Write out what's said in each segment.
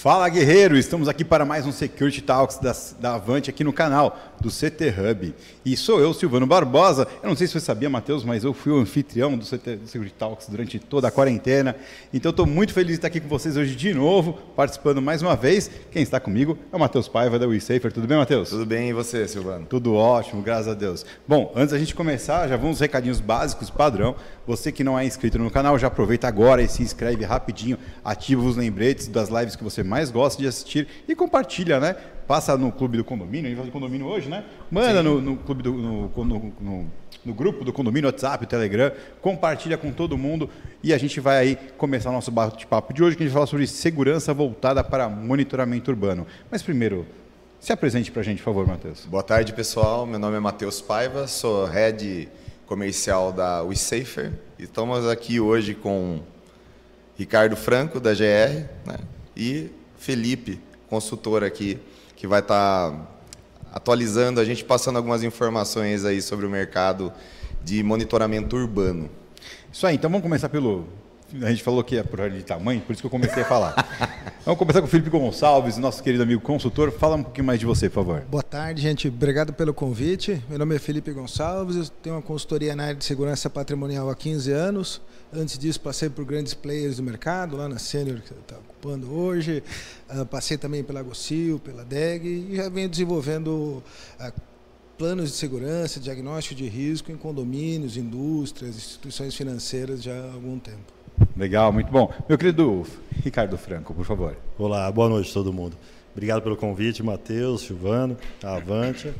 Fala guerreiro, estamos aqui para mais um Security Talks da, da Avante aqui no canal do CT Hub. E sou eu, Silvano Barbosa. Eu não sei se você sabia, Matheus, mas eu fui o anfitrião do CT do Security Talks durante toda a quarentena. Então estou muito feliz de estar aqui com vocês hoje de novo, participando mais uma vez. Quem está comigo é o Matheus Paiva da WeSafer. Tudo bem, Matheus? Tudo bem e você, Silvano? Tudo ótimo, graças a Deus. Bom, antes da gente começar, já vamos recadinhos básicos padrão. Você que não é inscrito no canal, já aproveita agora e se inscreve rapidinho, ativa os lembretes das lives que você mais gosta de assistir e compartilha, né? Passa no clube do condomínio, a gente fala de condomínio hoje, né? Manda no, no, clube do, no, no, no, no grupo do condomínio, WhatsApp, Telegram, compartilha com todo mundo e a gente vai aí começar o nosso bate-papo de hoje, que a gente vai falar sobre segurança voltada para monitoramento urbano. Mas primeiro, se apresente para a gente, por favor, Matheus. Boa tarde, pessoal. Meu nome é Matheus Paiva, sou head comercial da WeSafer. Estamos aqui hoje com Ricardo Franco, da GR, né? e Felipe, consultor aqui, que vai estar tá atualizando a gente, passando algumas informações aí sobre o mercado de monitoramento urbano. Isso aí, então vamos começar pelo, a gente falou que é por ordem de tamanho, por isso que eu comecei a falar. Vamos começar com o Felipe Gonçalves, nosso querido amigo consultor. Fala um pouquinho mais de você, por favor. Boa tarde, gente. Obrigado pelo convite. Meu nome é Felipe Gonçalves, eu tenho uma consultoria na área de segurança patrimonial há 15 anos. Antes disso, passei por grandes players do mercado, lá na Senior, que está ocupando hoje. Uh, passei também pela Gocil, pela DEG e já venho desenvolvendo uh, planos de segurança, diagnóstico de risco em condomínios, indústrias, instituições financeiras já há algum tempo. Legal, muito bom. Meu querido Ricardo Franco, por favor. Olá, boa noite a todo mundo. Obrigado pelo convite, Matheus, Silvano, Avante.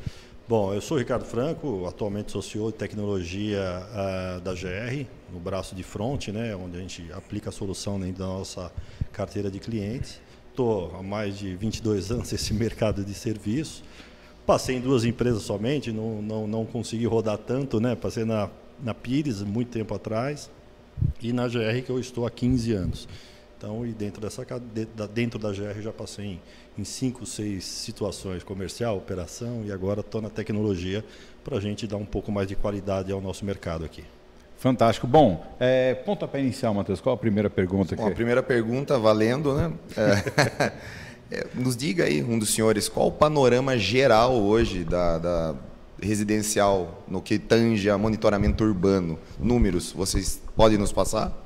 Bom, eu sou Ricardo Franco, atualmente sou de tecnologia uh, da GR, no braço de front, né, onde a gente aplica a solução dentro da nossa carteira de clientes. Estou há mais de 22 anos nesse mercado de serviço. Passei em duas empresas somente, não, não, não consegui rodar tanto, né? Passei na, na Pires muito tempo atrás e na GR que eu estou há 15 anos. Então, e dentro dessa dentro da GR já passei em, em cinco, seis situações comercial, operação e agora estou na tecnologia para a gente dar um pouco mais de qualidade ao nosso mercado aqui. Fantástico. Bom, é, pontapé inicial, Matheus, qual a primeira pergunta? Bom, que... A primeira pergunta, valendo, né? É, é, nos diga aí, um dos senhores, qual o panorama geral hoje da, da residencial no que tange a monitoramento urbano? Números, vocês podem nos passar?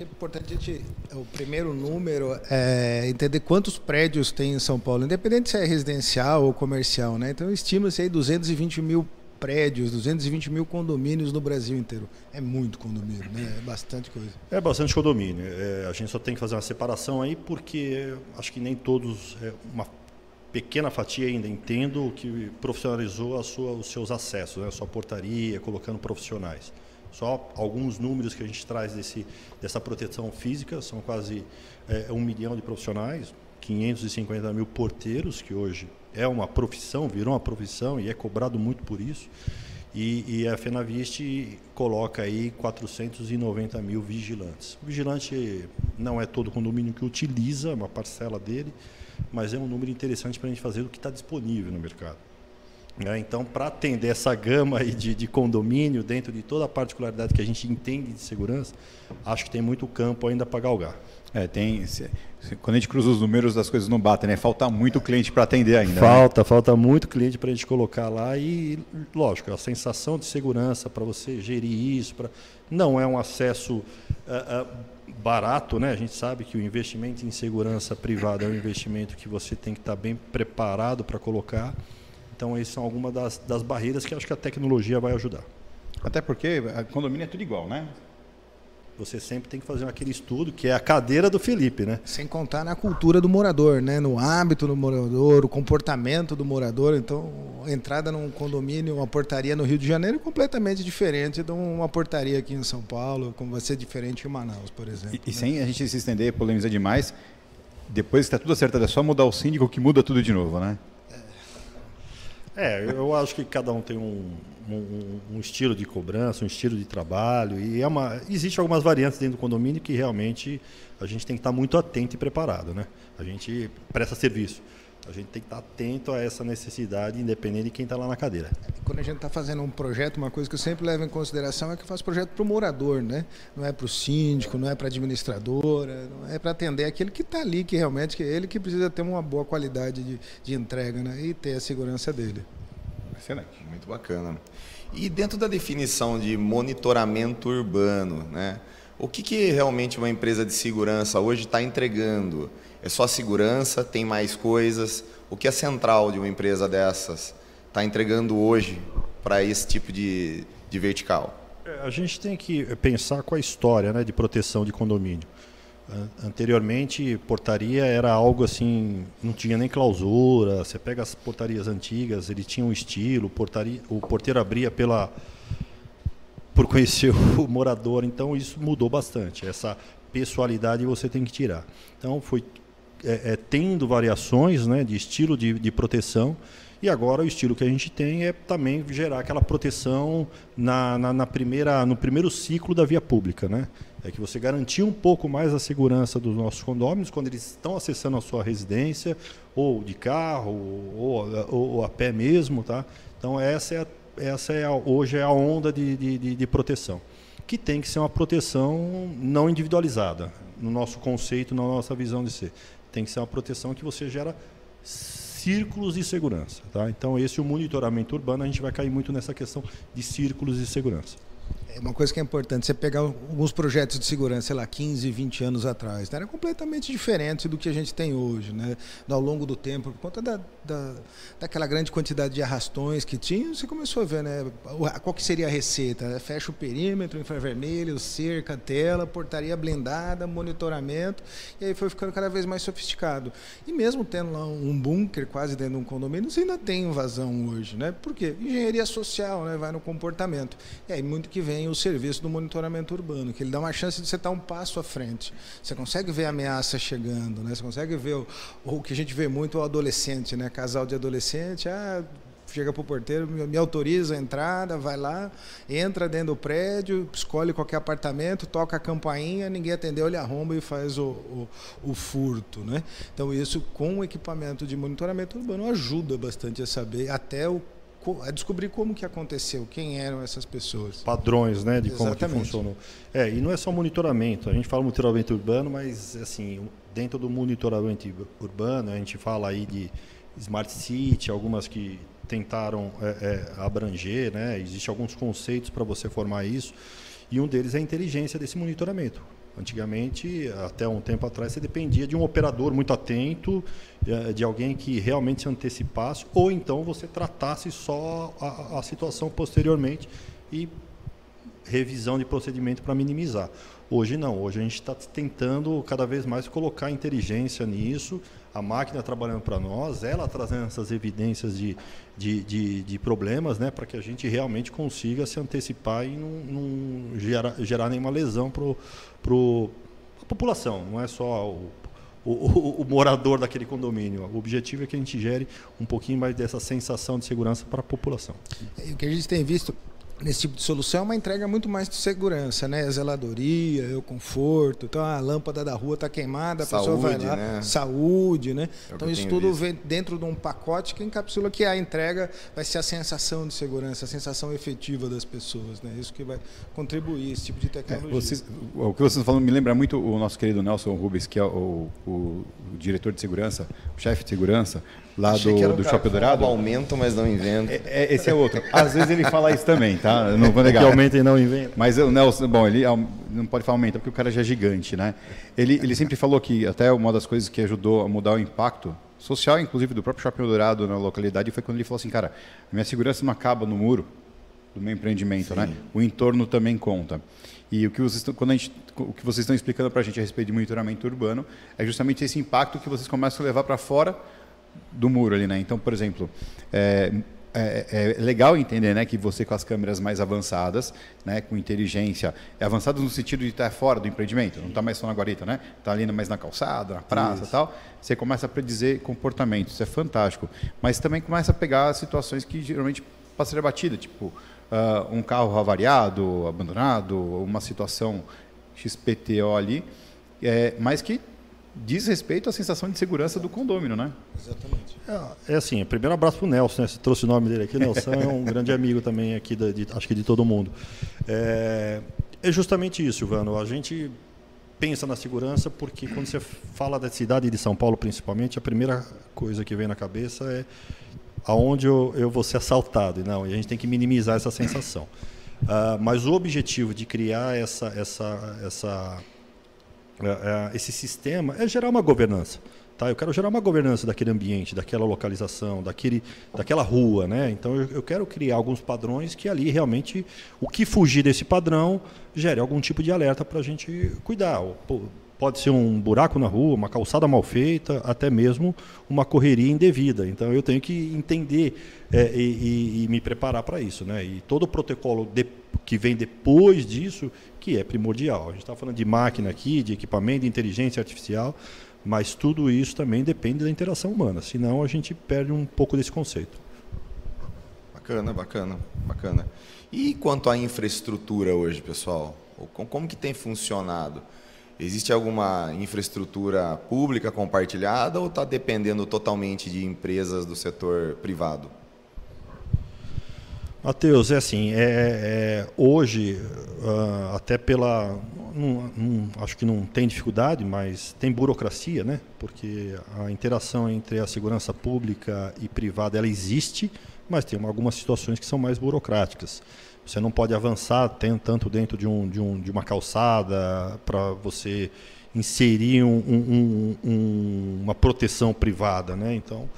É importante a gente, o primeiro número é entender quantos prédios tem em São Paulo, independente se é residencial ou comercial, né? Então estima-se aí 220 mil prédios, 220 mil condomínios no Brasil inteiro. É muito condomínio, né? É bastante coisa. É bastante condomínio. É, a gente só tem que fazer uma separação aí porque acho que nem todos, é, uma pequena fatia ainda, entendo, que profissionalizou sua, os seus acessos, né? a sua portaria, colocando profissionais. Só alguns números que a gente traz desse, dessa proteção física, são quase é, um milhão de profissionais, 550 mil porteiros, que hoje é uma profissão, virou uma profissão e é cobrado muito por isso. E, e a Fenaviste coloca aí 490 mil vigilantes. O vigilante não é todo condomínio que utiliza, uma parcela dele, mas é um número interessante para a gente fazer o que está disponível no mercado. É, então, para atender essa gama de, de, condomínio, dentro de toda a particularidade que a gente entende de segurança, acho que tem muito campo ainda para galgar. É, tem. Se, se, quando a gente cruza os números, as coisas não batem, né? Falta muito cliente para atender ainda. Né? Falta, né? falta muito cliente para a gente colocar lá e, lógico, a sensação de segurança para você gerir isso, pra... não é um acesso uh, uh, barato, né? A gente sabe que o investimento em segurança privada é um investimento que você tem que estar bem preparado para colocar. Então, essas são algumas das, das barreiras que acho que a tecnologia vai ajudar. Até porque a condomínio é tudo igual, né? Você sempre tem que fazer aquele estudo que é a cadeira do Felipe, né? Sem contar na cultura do morador, né? No hábito do morador, o comportamento do morador. Então, a entrada num condomínio, uma portaria no Rio de Janeiro é completamente diferente de uma portaria aqui em São Paulo, como vai ser diferente em Manaus, por exemplo. E, e né? sem a gente se estender, polemizar demais, depois que está tudo acertado, é só mudar o síndico que muda tudo de novo, né? É, eu acho que cada um tem um, um, um, estilo de cobrança, um estilo de trabalho e é uma, existe algumas variantes dentro do condomínio que realmente a gente tem que estar muito atento e preparado, né? A gente presta serviço. A gente tem que estar atento a essa necessidade, independente de quem está lá na cadeira. Quando a gente está fazendo um projeto, uma coisa que eu sempre levo em consideração é que eu faço projeto para o morador, né? Não é para o síndico, não é para a administradora, não é para atender aquele que está ali, que realmente que é ele que precisa ter uma boa qualidade de, de entrega né? e ter a segurança dele. Excelente. Muito bacana. E dentro da definição de monitoramento urbano, né? O que, que realmente uma empresa de segurança hoje está entregando? É só segurança? Tem mais coisas? O que a central de uma empresa dessas está entregando hoje para esse tipo de, de vertical? É, a gente tem que pensar com a história né, de proteção de condomínio. Anteriormente, portaria era algo assim, não tinha nem clausura. Você pega as portarias antigas, ele tinha um estilo, portaria, o porteiro abria pela por conhecer o morador, então isso mudou bastante. Essa pessoalidade você tem que tirar. Então foi é, é, tendo variações né, de estilo de, de, proteção. E agora o estilo que a gente tem é também gerar aquela proteção na, na, na, primeira, no primeiro ciclo da via pública. Né? É que você garantir um pouco mais a segurança dos nossos condôminos quando eles estão acessando a sua residência, ou de carro, ou, ou, ou a pé mesmo. Tá? Então essa é, a, essa é a, hoje é a onda de, de, de proteção. Que tem que ser uma proteção não individualizada, no nosso conceito, na nossa visão de ser tem que ser uma proteção que você gera círculos de segurança. Tá? Então, esse é o monitoramento urbano, a gente vai cair muito nessa questão de círculos de segurança. É uma coisa que é importante, você pegar alguns projetos de segurança, sei lá, 15, 20 anos atrás, né? era completamente diferente do que a gente tem hoje, né? Ao longo do tempo, por conta da, da, daquela grande quantidade de arrastões que tinha, você começou a ver, né? Qual que seria a receita? Fecha o perímetro, infravermelho, cerca, tela, portaria blindada, monitoramento, e aí foi ficando cada vez mais sofisticado. E mesmo tendo lá um bunker quase dentro de um condomínio, você ainda tem invasão hoje, né? Por quê? Engenharia social, né? Vai no comportamento. E aí muito que vem tem o serviço do monitoramento urbano, que ele dá uma chance de você estar um passo à frente. Você consegue ver a ameaça chegando, né? Você consegue ver o, o que a gente vê muito o adolescente, né? Casal de adolescente, ah, chega para o porteiro, me, me, autoriza a entrada, vai lá, entra dentro do prédio, escolhe qualquer apartamento, toca a campainha, ninguém atendeu, ele arromba e faz o, o, o furto. Né? Então, isso com o equipamento de monitoramento urbano ajuda bastante a saber até o a descobrir como que aconteceu, quem eram essas pessoas. Padrões, né, de como que funcionou. É, e não é só monitoramento, a gente fala monitoramento urbano, mas assim, dentro do monitoramento urbano, a gente fala aí de Smart City, algumas que tentaram é, é, abranger, né, existem alguns conceitos para você formar isso, e um deles é a inteligência desse monitoramento. Antigamente, até um tempo atrás, você dependia de um operador muito atento, eh, de alguém que realmente se antecipasse, ou então você tratasse só a, a situação posteriormente e revisão de procedimento para minimizar. Hoje não, hoje a gente está tentando cada vez mais colocar inteligência nisso, a máquina trabalhando para nós, ela trazendo essas evidências de, de, de, de problemas, né, para que a gente realmente consiga se antecipar e não, não gerar, gerar nenhuma lesão para a população, não é só o, o, o, o, morador daquele condomínio. O objetivo é que a gente gere um pouquinho mais dessa sensação de segurança para a população. o que a gente tem visto nesse tipo de solução é uma entrega muito mais de segurança, né? A zeladoria, o conforto. Então a lâmpada da rua está queimada, a saúde, pessoa vai lá, né? saúde, né? É então isso tudo visto. vem dentro de um pacote que encapsula que a entrega vai ser a sensação de segurança, a sensação efetiva das pessoas, né? Isso que vai contribuir esse tipo de tecnologia. É, vocês, o que vocês estão falando me lembra muito o nosso querido Nelson Rubens, que é o, o, o diretor de segurança, o chefe de segurança lá Achei do, do Shopping Dourado. Aumento, mas não inventa. É, é, esse é outro. Às vezes ele fala isso também, tá? Eu não vou negar. que aumenta e não inventa. Mas o Nelson, bom, ele não pode falar aumenta porque o cara já é gigante, né? Ele, ele sempre falou que até uma das coisas que ajudou a mudar o impacto social, inclusive do próprio Shopping Dourado na localidade, foi quando ele falou assim, cara, minha segurança não acaba no muro do meu empreendimento, né? Sim. né? O entorno também conta. E o que vocês estão, quando a gente, o que vocês estão explicando para a gente a respeito de monitoramento urbano é justamente esse impacto que vocês começam a levar para fora do muro ali, né? Então, por exemplo, é, é, é, legal entender né, que você com as câmeras mais avançadas, né, com inteligência, é avançadas no sentido de estar fora do empreendimento, não está mais só na guarita, né? Está ali mais na calçada, na praça tal. Você começa a predizer comportamentos, isso é fantástico. Mas também começa a pegar situações que geralmente passam batida, tipo uh, um carro avariado, abandonado, uma situação XPTO ali, é, mas que diz respeito à sensação de segurança do condômino, né? Exatamente. É, é assim, primeiro abraço para o Nelson, né? Você trouxe o nome dele aqui. Nelson é um grande amigo também aqui, da, de, acho que de todo mundo. É, é justamente isso, Ivano. A gente pensa na segurança porque quando você fala da cidade de São Paulo, principalmente, a primeira coisa que vem na cabeça é aonde eu, eu vou ser assaltado. Não, e a gente tem que minimizar essa sensação. Uh, mas o objetivo de criar essa, essa, essa, esse sistema é gerar uma governança. Tá? Eu quero gerar uma governança daquele ambiente, daquela localização, daquele, daquela rua. Né? Então eu, eu quero criar alguns padrões que ali realmente o que fugir desse padrão gere algum tipo de alerta para a gente cuidar. Pode ser um buraco na rua, uma calçada mal feita, até mesmo uma correria indevida. Então eu tenho que entender é, e, e, me preparar para isso. Né? E todo o protocolo de, que vem depois disso, que é primordial. A gente está falando de máquina aqui, de equipamento, de inteligência artificial, mas tudo isso também depende da interação humana, senão a gente perde um pouco desse conceito. Bacana, bacana, bacana. E quanto à infraestrutura hoje, pessoal? Como que tem funcionado? Existe alguma infraestrutura pública compartilhada ou está dependendo totalmente de empresas do setor privado? Matheus, é assim, é, é hoje, uh, até pela. Não, não, acho que não tem dificuldade, mas tem burocracia, né? Porque a interação entre a segurança pública e privada ela existe, mas tem algumas situações que são mais burocráticas. Você não pode avançar tanto dentro de, um, de, um, de uma calçada para você inserir um, um, um, uma proteção privada. Né? Então,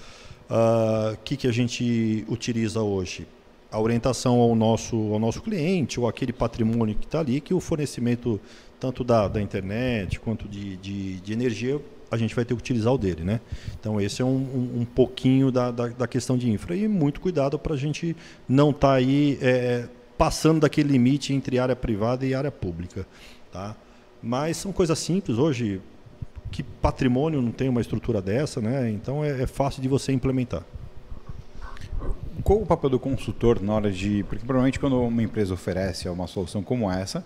o uh, que, que a gente utiliza hoje? A orientação ao nosso, ao nosso cliente ou aquele patrimônio que está ali, que o fornecimento tanto da, da internet quanto de, de, de, energia, a gente vai ter que utilizar o dele. Né? Então, esse é um, um, um pouquinho da, da, da, questão de infra. E muito cuidado para a gente não estar tá aí. É, passando daquele limite entre área privada e área pública. Tá? Mas são coisas simples. Hoje, que patrimônio não tem uma estrutura dessa, né? então é, é fácil de você implementar. Qual o papel do consultor na hora de. Porque provavelmente quando uma empresa oferece uma solução como essa,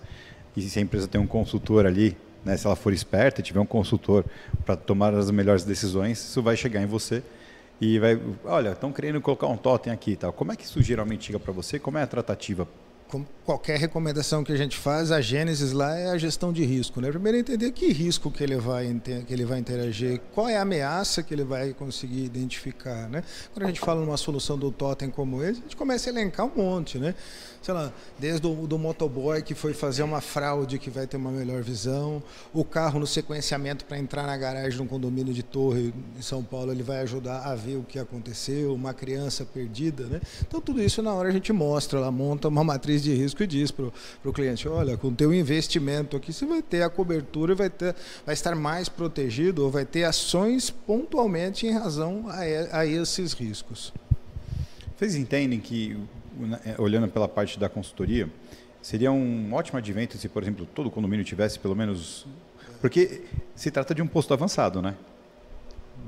e se a empresa tem um consultor ali, né, se ela for esperta e tiver um consultor para tomar as melhores decisões, isso vai chegar em você e vai, olha, estão querendo colocar um totem aqui e tal. Como é que isso geralmente chega para você? Como é a tratativa como qualquer recomendação que a gente faz, a gênesis lá é a gestão de risco. Né? Primeiro entender que risco que ele vai que ele vai interagir, qual é a ameaça que ele vai conseguir identificar. Né? Quando a gente fala numa solução do totem como esse, a gente começa a elencar um monte. Né? Sei lá, desde o do motoboy que foi fazer uma fraude que vai ter uma melhor visão, o carro no sequenciamento para entrar na garagem de um condomínio de torre em São Paulo, ele vai ajudar a ver o que aconteceu, uma criança perdida, né? Então tudo isso na hora a gente mostra, ela monta uma matriz de risco e diz para o cliente, olha, com o teu investimento aqui você vai ter a cobertura e vai, ter, vai estar mais protegido ou vai ter ações pontualmente em razão a, a esses riscos. Vocês entendem que olhando pela parte da consultoria, seria um ótimo advento se, por exemplo, todo condomínio tivesse pelo menos. Porque se trata de um posto avançado, né?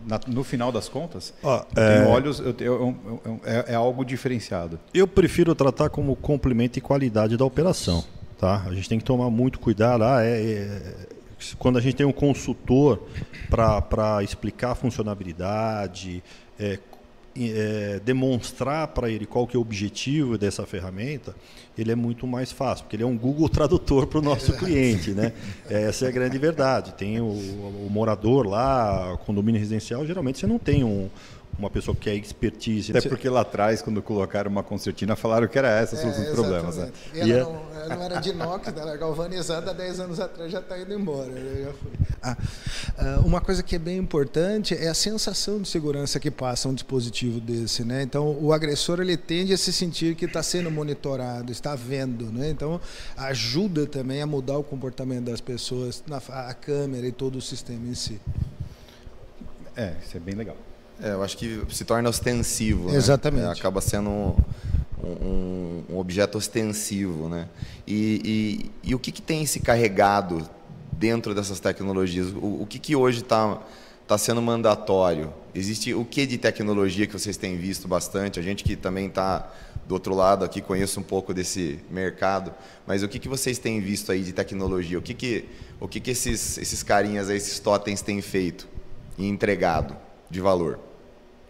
Na, no final das contas, ah, eu é... tenho olhos, eu, eu, eu, é, é, algo diferenciado. Eu prefiro tratar como complemento e qualidade da operação. Tá? A gente tem que tomar muito cuidado. Ah, é, é quando a gente tem um consultor para explicar a funcionalidade, é, é, demonstrar para ele qual que é o objetivo dessa ferramenta, ele é muito mais fácil, porque ele é um Google Tradutor para o nosso cliente, né? Essa é a grande verdade. Tem o, o morador lá, condomínio residencial, geralmente você não tem um, uma pessoa que é expertise. Até porque lá atrás, quando colocaram uma concertina, falaram que era essa é, os problemas. Né? E ela, e é não, ela não era de inox, ela era galvanizada há 10 anos atrás, já está indo embora. Ah, ah, uma coisa que é bem importante é a sensação de segurança que passa um dispositivo desse. Né? Então, o agressor ele tende a se sentir que está sendo monitorado, está vendo. Né? Então, ajuda também a mudar o comportamento das pessoas, na, a câmera e todo o sistema em si. É, isso é bem legal. É, eu acho que se torna ostensivo. Né? Exatamente. Né? É, acaba sendo um, um, um, objeto ostensivo. Né? E, e, e o que, que, tem se carregado dentro dessas tecnologias? O, o que, que hoje está tá sendo mandatório? Existe o que de tecnologia que vocês têm visto bastante? A gente que também está do outro lado aqui, conheço um pouco desse mercado, mas o que, que vocês têm visto aí de tecnologia? O que, que, o que, que esses, esses carinhas, aí, esses totens têm feito e entregado de valor?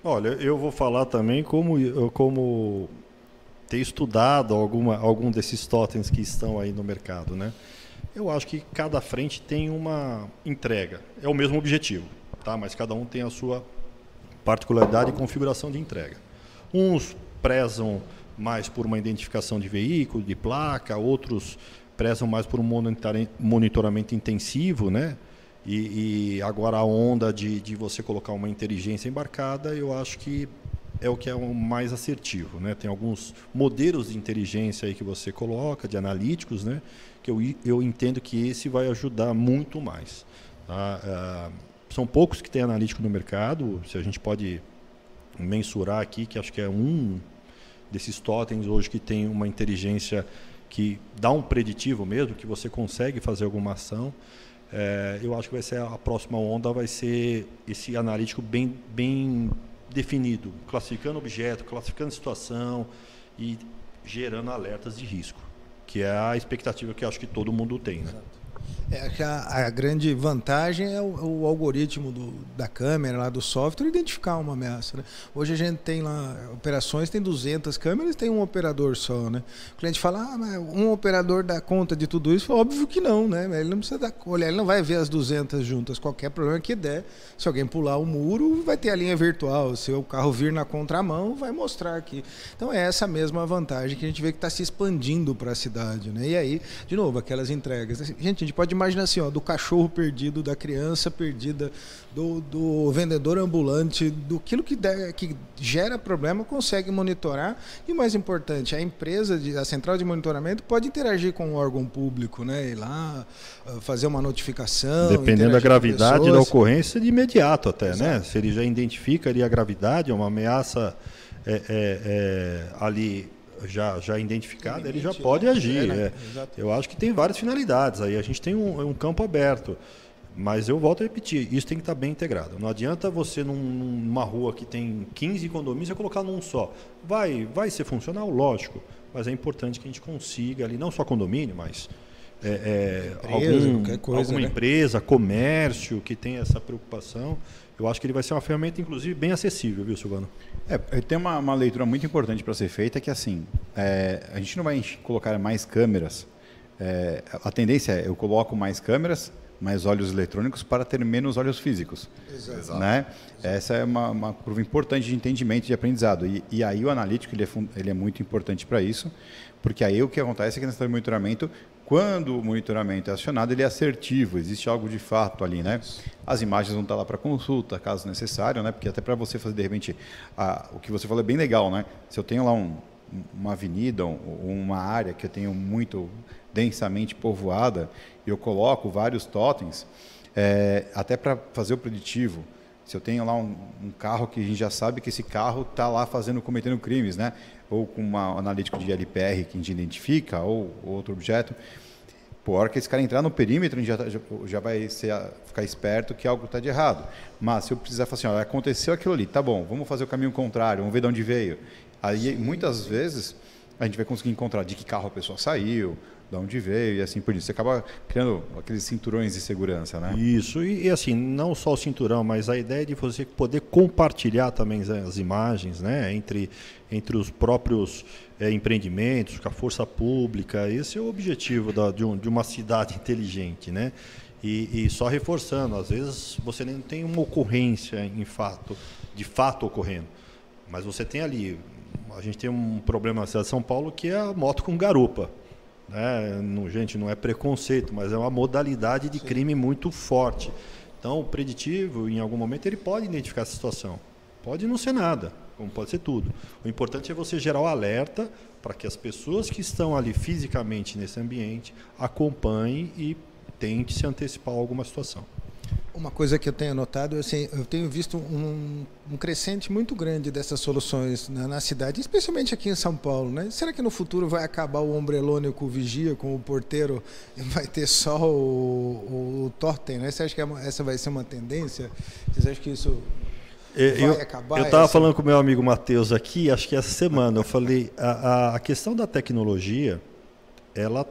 Olha, eu vou falar também como, como ter estudado alguma, algum desses totens que estão aí no mercado, né? Eu acho que cada frente tem uma entrega. É o mesmo objetivo, tá? Mas cada um tem a sua particularidade e configuração de entrega. Uns prezam mais por uma identificação de veículo, de placa, outros prezam mais por um monitoramento intensivo, né? E, e agora a onda de, de você colocar uma inteligência embarcada, eu acho que é o que é o mais assertivo, né? Tem alguns modelos de inteligência aí que você coloca, de analíticos, né? Que eu, eu entendo que esse vai ajudar muito mais. Tá? Ah, são poucos que têm analítico no mercado. Se a gente pode mensurar aqui, que acho que é um desses totens hoje que tem uma inteligência que dá um preditivo mesmo, que você consegue fazer alguma ação. É, eu acho que vai ser a próxima onda, vai ser esse analítico bem, bem definido, classificando objeto, classificando situação e gerando alertas de risco, que é a expectativa que acho que todo mundo tem. Né? É a, a, grande vantagem é o, o algoritmo do, da câmera, lá do software, identificar uma ameaça. Né? Hoje a gente tem lá operações, tem 200 câmeras tem um operador só. Né? O cliente fala, ah, um operador dá conta de tudo isso? Óbvio que não, né? ele não precisa dar olha, ele não vai ver as 200 juntas. Qualquer problema que der, se alguém pular o muro, vai ter a linha virtual. Se o carro vir na contramão, vai mostrar aqui. Então é essa mesma vantagem que a gente vê que está se expandindo para a cidade. Né? E aí, de novo, aquelas entregas. Gente, a gente pode imaginar assim, ó, do cachorro perdido, da criança perdida, do, do vendedor ambulante, do aquilo que, der, que gera problema, consegue monitorar. E o mais importante, a empresa, de, a central de monitoramento, pode interagir com o órgão público, né? Ir lá, ah, fazer uma notificação. Dependendo da gravidade da ocorrência, de imediato até, né? Exato. né? Se ele já identifica ali a gravidade, é uma ameaça é, é, é, ali já, já identificada, ele já pode agir. É, né? é. Eu acho que tem várias finalidades aí. A gente tem um, um, campo aberto. Mas eu volto a repetir, isso tem que estar bem integrado. Não adianta você, num, numa rua que tem 15 condomínios, você colocar num só. Vai, vai ser funcional? Lógico. Mas é importante que a gente consiga ali, não só condomínio, mas é, é, empresa, algum, coisa, alguma né? empresa, comércio que tem essa preocupação. Eu acho que ele vai ser uma ferramenta, inclusive, bem acessível, viu, Silvano? É, tem uma, uma leitura muito importante para ser feita, que assim, é, a gente não vai colocar mais câmeras. É, a tendência é, eu coloco mais câmeras, mais olhos eletrônicos para ter menos olhos físicos. Exato. Né? Essa é uma, uma, curva importante de entendimento e de aprendizado. E, e aí o analítico ele é, ele é muito importante para isso, porque aí o que acontece é que nesse monitoramento quando o monitoramento é acionado, ele é assertivo, existe algo de fato ali, né? As imagens vão estar lá para consulta, caso necessário, né? Porque até para você fazer, de repente, a, o que você falou é bem legal, né? Se eu tenho lá um, uma avenida, um, uma área que eu tenho muito densamente povoada, e eu coloco vários totens, é, até para fazer o preditivo, se eu tenho lá um, um, carro que a gente já sabe que esse carro está lá fazendo, cometendo crimes, né? ou com uma analítico de LPR que a gente identifica, ou, outro objeto, por hora que esse cara entrar no perímetro, a gente já, já, já vai ser, ficar esperto que algo está de errado. Mas se eu precisar falar assim, olha, aconteceu aquilo ali, tá bom, vamos fazer o caminho contrário, vamos ver de onde veio. Aí, muitas vezes, a gente vai conseguir encontrar de que carro a pessoa saiu, de onde veio e assim por diante. Você acaba criando aqueles cinturões de segurança, né? Isso, e, e, assim, não só o cinturão, mas a ideia de você poder compartilhar também as imagens, né? Entre, entre os próprios é, empreendimentos, com a força pública. Esse é o objetivo da, de, um, de uma cidade inteligente, né? E, e, só reforçando, às vezes você nem tem uma ocorrência em fato, de fato ocorrendo, mas você tem ali, a gente tem um problema na cidade de São Paulo que é a moto com garupa. Né? Não, gente, não é preconceito, mas é uma modalidade de Sim. crime muito forte. Então, o preditivo, em algum momento, ele pode identificar essa situação. Pode não ser nada, como pode ser tudo. O importante é você gerar o alerta para que as pessoas que estão ali fisicamente nesse ambiente acompanhem e tente se antecipar a alguma situação. Uma coisa que eu tenho notado, assim, eu tenho visto um, um crescente muito grande dessas soluções na, na, cidade, especialmente aqui em São Paulo. Né? Será que no futuro vai acabar o ombrelone com o vigia, com o porteiro, e vai ter só o, o, o totem? Né? Você acha que é essa vai ser uma tendência? Você acha que isso eu, Eu estava falando com o meu amigo Matheus aqui, acho que essa semana, eu falei, a, a, a questão da tecnologia, ela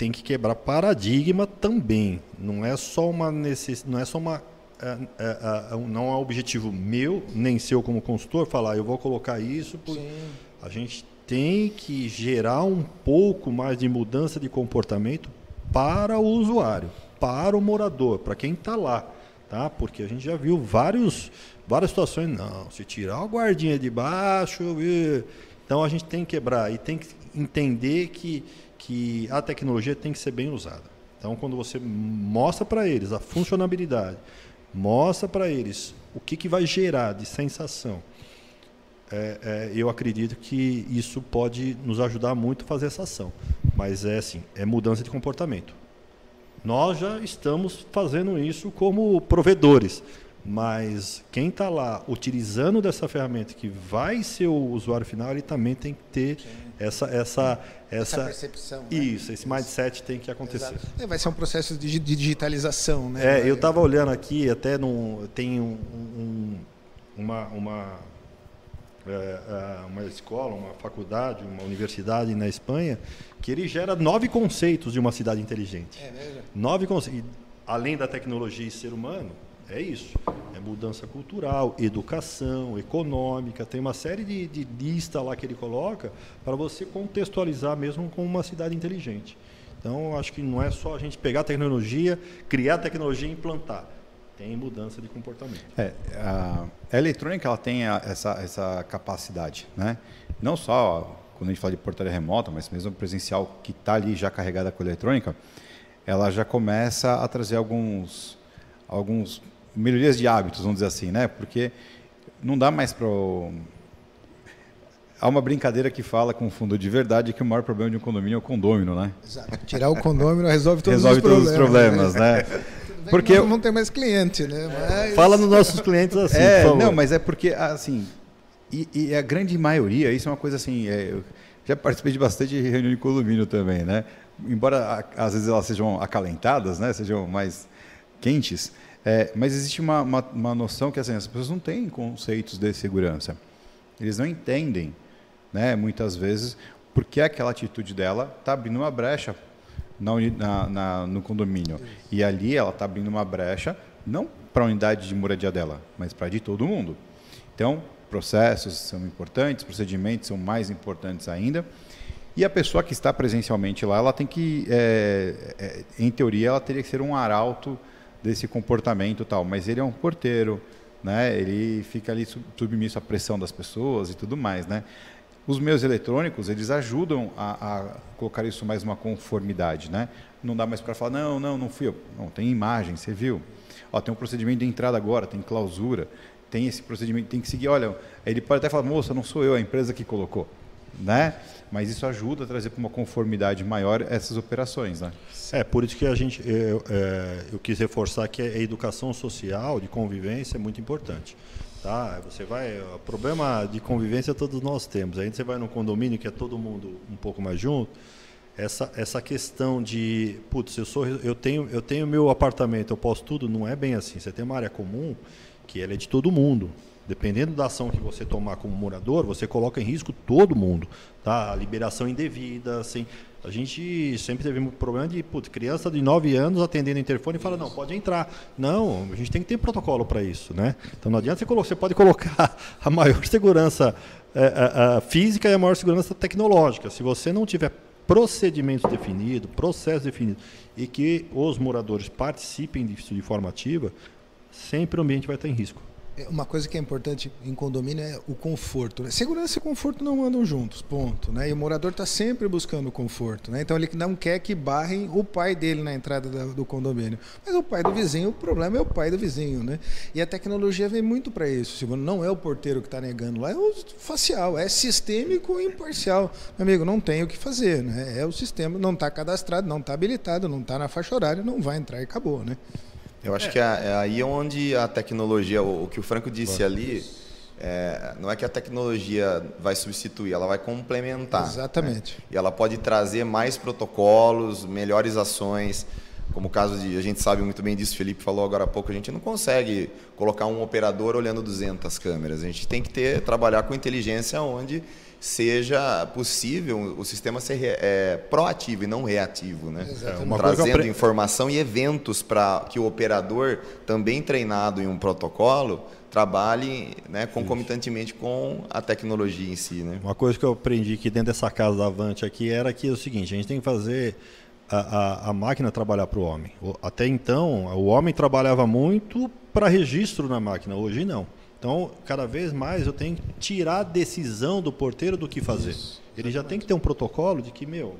tem que quebrar paradigma também. Não é só uma necess... não é só uma é, é, é, não é um objetivo meu nem seu como consultor falar eu vou colocar isso. Por... A gente tem que gerar um pouco mais de mudança de comportamento para o usuário, para o morador, para quem está lá, tá? Porque a gente já viu vários várias situações não, se tirar o guardinha de baixo, então a gente tem que quebrar e tem que entender que que a tecnologia tem que ser bem usada. Então, quando você mostra para eles a funcionalidade, mostra para eles o que, que vai gerar de sensação, é, é, eu acredito que isso pode nos ajudar muito a fazer essa ação. Mas é assim, é mudança de comportamento. Nós já estamos fazendo isso como provedores, mas quem está lá utilizando dessa ferramenta que vai ser o usuário final, ele também tem que ter essa, essa, essa, essa percepção. Né? Isso, esse mindset tem que acontecer. É, vai ser um processo de, de digitalização, né? É, eu estava olhando aqui, até num, tem um, um, uma, uma, é, é, uma escola, uma faculdade, uma universidade na Espanha, que ele gera nove conceitos de uma cidade inteligente. É mesmo? Nove conceitos. Além da tecnologia e ser humano, é isso. É mudança cultural, educação, econômica. Tem uma série de, de lista lá que ele coloca para você contextualizar mesmo com uma cidade inteligente. Então, acho que não é só a gente pegar a tecnologia, criar a tecnologia e implantar. Tem mudança de comportamento. É, a, eletrônica ela tem a, essa, essa capacidade, né? Não só quando a gente fala de portaria remota, mas mesmo presencial que está ali já carregada com eletrônica, ela já começa a trazer alguns alguns melhorias de hábitos, vamos dizer assim, né? Porque não dá mais para Há uma brincadeira que fala com fundo de verdade que o maior problema de um condomínio é o condômino, né? Exato. Tirar o condômino resolve todos resolve os problemas. Todos os problemas né? né? porque não, não tem mais cliente, né? Mas... Fala nos nossos clientes assim, é, Não, mas é porque, assim, e, e, a grande maioria, isso é uma coisa assim, é, eu já participei de bastante reunião de condomínio também, né? Embora às vezes elas sejam acalentadas, né? Sejam mais quentes, é, mas existe uma, uma, uma, noção que assim, as pessoas não têm conceitos de segurança. Eles não entendem, né, muitas vezes, porque aquela atitude dela está abrindo uma brecha na, na, na, no condomínio. E ali ela está abrindo uma brecha, não para a unidade de moradia dela, mas para de todo mundo. Então, processos são importantes, procedimentos são mais importantes ainda. E a pessoa que está presencialmente lá, ela tem que, é, é, em teoria, ela teria que ser um arauto desse comportamento tal, mas ele é um porteiro, né? Ele fica ali submisso à pressão das pessoas e tudo mais, né? Os meios eletrônicos, eles ajudam a, a colocar isso mais uma conformidade, né? Não dá mais para falar, não, não, não fui eu. Não, tem imagem, você viu. Ó, tem um procedimento de entrada agora, tem clausura, tem esse procedimento, tem que seguir. Olha, ele pode até falar, moça, não sou eu, a empresa que colocou, né? Mas isso ajuda a trazer para uma conformidade maior essas operações, né? É, por isso que a gente, eu, é, eu quis reforçar que a educação social de convivência é muito importante. Tá? Você vai, o problema de convivência todos nós temos. Aí você vai num condomínio que é todo mundo um pouco mais junto, essa, essa questão de, putz, eu sou eu tenho eu tenho meu apartamento, eu posso tudo, não é bem assim. Você tem uma área comum que ela é de todo mundo. Dependendo da ação que você tomar como morador, você coloca em risco todo mundo, tá? A liberação indevida, assim, a gente sempre teve um problema de putz, criança de 9 anos atendendo o interfone e fala, não, pode entrar. Não, a gente tem que ter protocolo para isso. Né? Então não adianta você colocar, você pode colocar a maior segurança é, a, a física e a maior segurança tecnológica. Se você não tiver procedimentos definidos, processo definido e que os moradores participem disso de forma ativa, sempre o ambiente vai estar em risco. É, uma coisa que é importante em condomínio é o conforto. Né? Segurança e conforto não andam juntos, ponto. Né? E o morador está sempre buscando conforto. Né? Então ele não quer que barrem o pai dele na entrada do condomínio. Mas o pai do vizinho, o problema é o pai do vizinho. Né? E a tecnologia vem muito para isso. Segundo, não é o porteiro que está negando lá, é o facial, é sistêmico e imparcial. Meu amigo, não tem o que fazer. Né? É o sistema, não está cadastrado, não está habilitado, não está na faixa horária, não vai entrar e acabou. Né? Eu acho é. que é, é aí onde a tecnologia, o, o que o Franco disse ali, é, não é que a tecnologia vai substituir, ela vai complementar. Exatamente. Né? E ela pode trazer mais protocolos, melhores ações, Como o caso de, a gente sabe muito bem disso, o Felipe falou agora há pouco, a gente não consegue colocar um operador olhando 200 câmeras. A gente tem que ter trabalhar com inteligência onde seja possível o sistema ser é, proativo e não reativo, né? Exatamente. Trazendo informação e eventos para que o operador, também treinado em um protocolo, trabalhe né, concomitantemente com a tecnologia em si. Né? Uma coisa que eu aprendi aqui dentro dessa casa da Avante aqui era que é o seguinte, a gente tem que fazer a, a, a máquina trabalhar para o homem. Até então, o homem trabalhava muito para registro na máquina, hoje não. Então, cada vez mais eu tenho que tirar a decisão do porteiro do que fazer. Isso, Ele já tem que ter um protocolo de que, meu,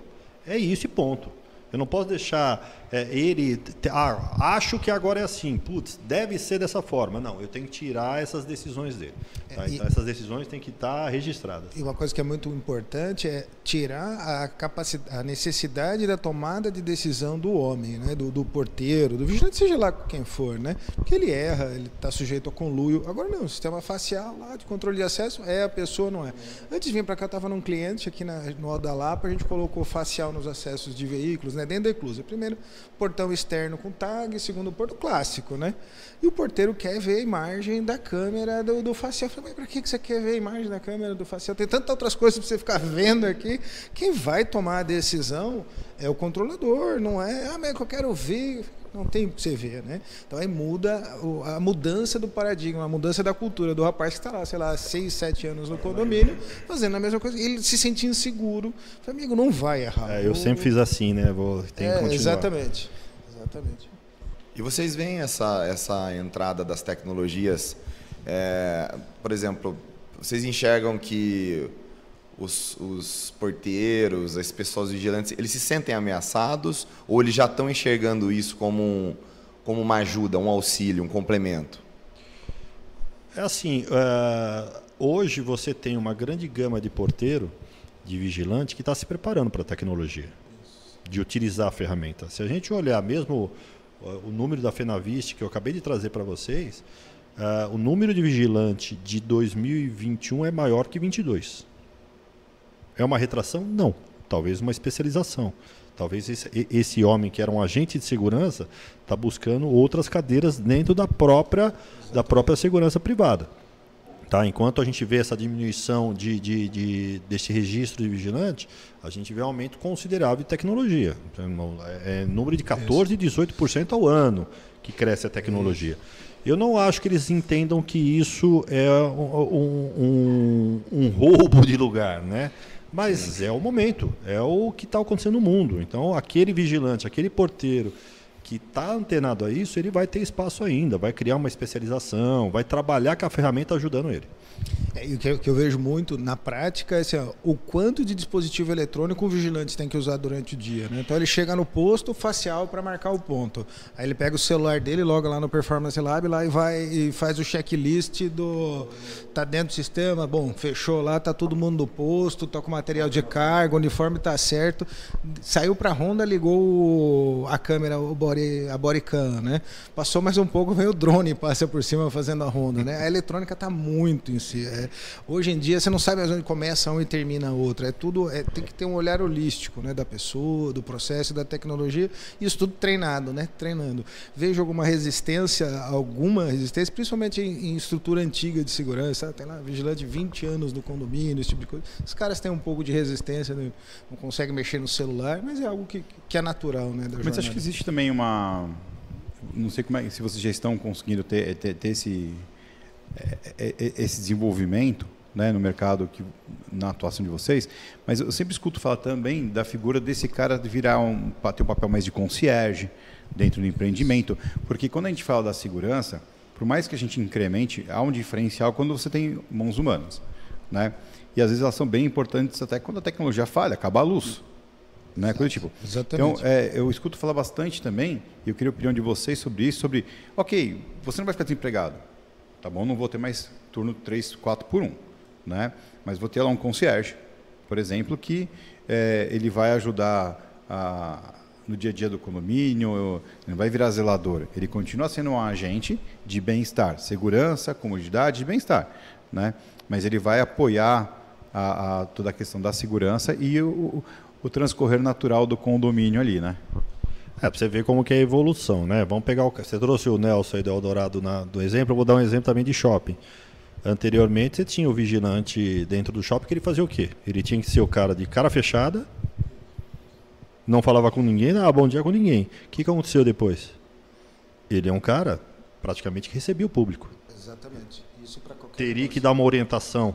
é isso e ponto. Eu não posso deixar é, ele. Ah, acho que agora é assim. Putz, deve ser dessa forma. Não, eu tenho que tirar essas decisões dele. Tá? É, então, essas decisões têm que estar registradas. E uma coisa que é muito importante é tirar a, capacidade, a necessidade da tomada de decisão do homem, né? do, do porteiro, do vigilante, seja lá quem for. Né? Porque ele erra, ele está sujeito a conluio. Agora não, o sistema facial lá de controle de acesso é a pessoa, não é. Antes de vir para cá, estava num cliente aqui na, no Oda Lapa, a gente colocou facial nos acessos de veículos, né? Dentro da eclusa. Primeiro, portão externo com tag, segundo, portão clássico. Né? E o porteiro quer ver a imagem da câmera do, do facial. Eu falei, mas para que você quer ver a imagem da câmera do facial? Tem tantas outras coisas para você ficar vendo aqui. Quem vai tomar a decisão é o controlador, não é, ah, mas eu quero ver não tem para você ver, né? Então aí muda a mudança do paradigma, a mudança da cultura do rapaz que está lá, sei lá, seis, sete anos no condomínio, fazendo a mesma coisa, ele se sente inseguro. Fala, amigo, não vai errar. É, eu sempre fiz assim, né? Vou ter é, que continuar. Exatamente, exatamente. E vocês veem essa essa entrada das tecnologias, é, por exemplo, vocês enxergam que os, os, porteiros, as pessoas vigilantes, eles se sentem ameaçados ou eles já estão enxergando isso como, um, como uma ajuda, um auxílio, um complemento? É assim, uh, hoje você tem uma grande gama de porteiro, de vigilante, que está se preparando para a tecnologia, de utilizar a ferramenta. Se a gente olhar mesmo uh, o número da Fenavist que eu acabei de trazer para vocês, uh, o número de vigilante de 2021 é maior que 22. É uma retração? Não. Talvez uma especialização. Talvez esse, esse homem que era um agente de segurança está buscando outras cadeiras dentro da própria, da própria segurança privada. Tá? Enquanto a gente vê essa diminuição de, de, de, desse registro de vigilante, a gente vê um aumento considerável de tecnologia. É, é número de 14% e 18% ao ano que cresce a tecnologia. Eu não acho que eles entendam que isso é um, um, um roubo de lugar. Né? Mas é o momento, é o que está acontecendo no mundo. Então, aquele vigilante, aquele porteiro que está antenado a isso, ele vai ter espaço ainda, vai criar uma especialização, vai trabalhar com a ferramenta ajudando ele. É, o que, eu, vejo muito na prática é assim, ó, o quanto de dispositivo eletrônico o vigilante tem que usar durante o dia. Né? Então ele chega no posto facial para marcar o ponto. Aí ele pega o celular dele, loga lá no Performance Lab lá e vai e faz o checklist do. Tá dentro do sistema, bom, fechou lá, tá todo mundo no posto, tá com material de carga, o uniforme tá certo. Saiu para a Honda, ligou a câmera, o body, a bodycam, né? Passou mais um pouco, vem o drone passa por cima fazendo a Honda, né? A eletrônica tá muito em si. É, hoje em dia você não sabe onde começa um e termina outro. É tudo, é, tem que ter um olhar holístico, né, da pessoa, do processo, da tecnologia. Isso tudo treinado, né, treinando. Vejo alguma resistência, alguma resistência, principalmente em, em estrutura antiga de segurança. Tem lá vigilante 20 anos no condomínio, esse tipo de coisa. Os caras têm um pouco de resistência, né, não conseguem mexer no celular, mas é algo que, que é natural, né, Mas acho que existe também uma não sei como é, se vocês já estão conseguindo ter, ter, ter esse é, é, é, esse desenvolvimento né, no mercado que, na atuação de vocês, mas eu sempre escuto falar também da figura desse cara de virar um, ter um papel mais de concierge dentro do empreendimento, porque quando a gente fala da segurança, por mais que a gente incremente, há um diferencial quando você tem mãos humanas, né? E às vezes elas são bem importantes até quando a tecnologia falha, acaba a luz. Né? Coisa tipo. Exatamente. Então, é, eu escuto falar bastante também, e eu queria a opinião de vocês sobre isso, sobre, ok, você não vai ficar desempregado, Tá bom? Não vou ter mais turno 3, 4 por 1. Né? Mas vou ter lá um concierge, por exemplo, que é, ele vai ajudar a, no dia a dia do condomínio, ele vai virar zelador. Ele continua sendo um agente de bem-estar, segurança, comodidade e bem-estar. Né? Mas ele vai apoiar a, a, toda a questão da segurança e o, o transcorrer natural do condomínio ali. Né? É, para você ver como que é a evolução, né? Vamos pegar o... Você trouxe o Nelson aí do Eldorado na, do exemplo, eu vou dar um exemplo também de shopping. Anteriormente você tinha o vigilante dentro do shopping que ele fazia o quê? Ele tinha que ser o cara de cara fechada, não falava com ninguém, não bom dia com ninguém. O que, que aconteceu depois? Ele é um cara praticamente que recebia o público. Exatamente. Isso para qualquer Teria que dar uma orientação,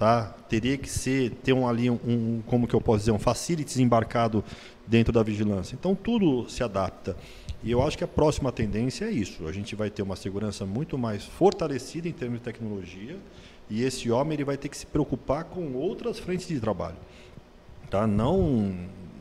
tá? Teria que ser ter um ali um, como que eu posso dizer um facilities embarcado dentro da vigilância. Então tudo se adapta. E eu acho que a próxima tendência é isso. A gente vai ter uma segurança muito mais fortalecida em termos de tecnologia e esse homem ele vai ter que se preocupar com outras frentes de trabalho. Tá? Não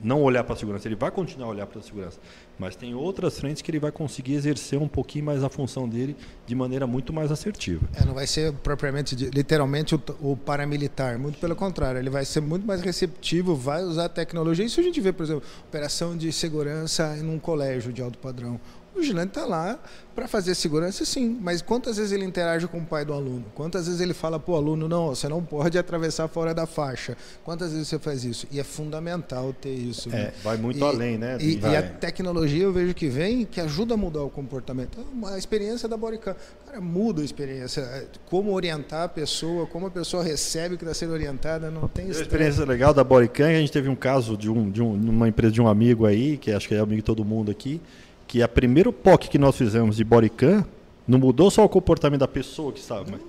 não olhar para a segurança, ele vai continuar a olhar para a segurança, mas tem outras frentes que ele vai conseguir exercer um pouquinho mais a função dele de maneira muito mais assertiva. É, não vai ser propriamente, literalmente, o, o, paramilitar, muito pelo contrário, ele vai ser muito mais receptivo, vai usar tecnologia. Isso a gente vê, por exemplo, operação de segurança em um colégio de alto padrão. O vigilante está lá para fazer segurança, sim, mas quantas vezes ele interage com o pai do aluno? Quantas vezes ele fala para o aluno, não, você não pode atravessar fora da faixa? Quantas vezes você faz isso? E é fundamental ter isso. É, né? vai muito e, além, né? E, e, a tecnologia eu vejo que vem, que ajuda a mudar o comportamento. A experiência da Bodycam, cara, muda a experiência. Como orientar a pessoa, como a pessoa recebe o que está sendo orientada, não tem... A experiência legal da Bodycam, a gente teve um caso de, um, de um, uma empresa de um amigo aí, que acho que é amigo de todo mundo aqui, que a primeiro POC que nós fizemos de bodycam não mudou só o comportamento da pessoa que sabe, mas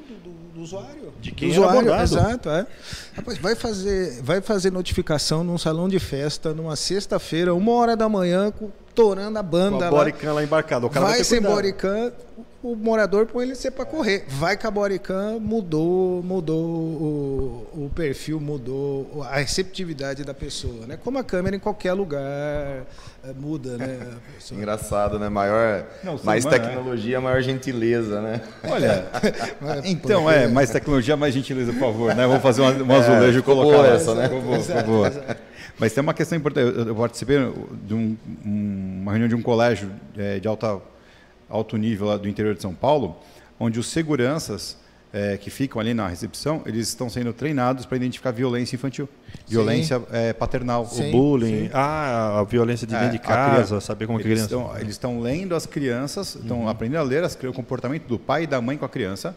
do, usuário. De quem do usuário, exato, é. Rapaz, vai fazer, vai fazer notificação num salão de festa numa sexta-feira, uma hora da manhã, torando a banda Com a lá. bodycam lá embarcada. O cara vai, vai sem cuidado. o morador põe ele ser para correr. Vai com a bodycam, mudou, mudou o, o perfil, mudou a receptividade da pessoa, né? Como a câmera em qualquer lugar é, muda, né? Engraçado, né? Maior, Não, mais mano, é. tecnologia, maior gentileza, né? Olha, então é, mais tecnologia, mais gentileza, por favor, né? Vamos fazer um, um azulejo e ficou colocar lá. essa, né? Boa. Mas tem uma questão importante. Eu, participei de um- um- uma reunião de um colégio eh, de alta, alto nível lá do interior de São Paulo, onde os seguranças eh, que ficam ali na recepção, eles estão sendo treinados para identificar violência infantil, violência eh, paternal. Sim. O bullying, ah, a violência de É, dentro de casa, criança- saber como eles criança... estão, eles estão lendo as crianças, estão aprendendo a ler as, o comportamento do pai e da mãe com a criança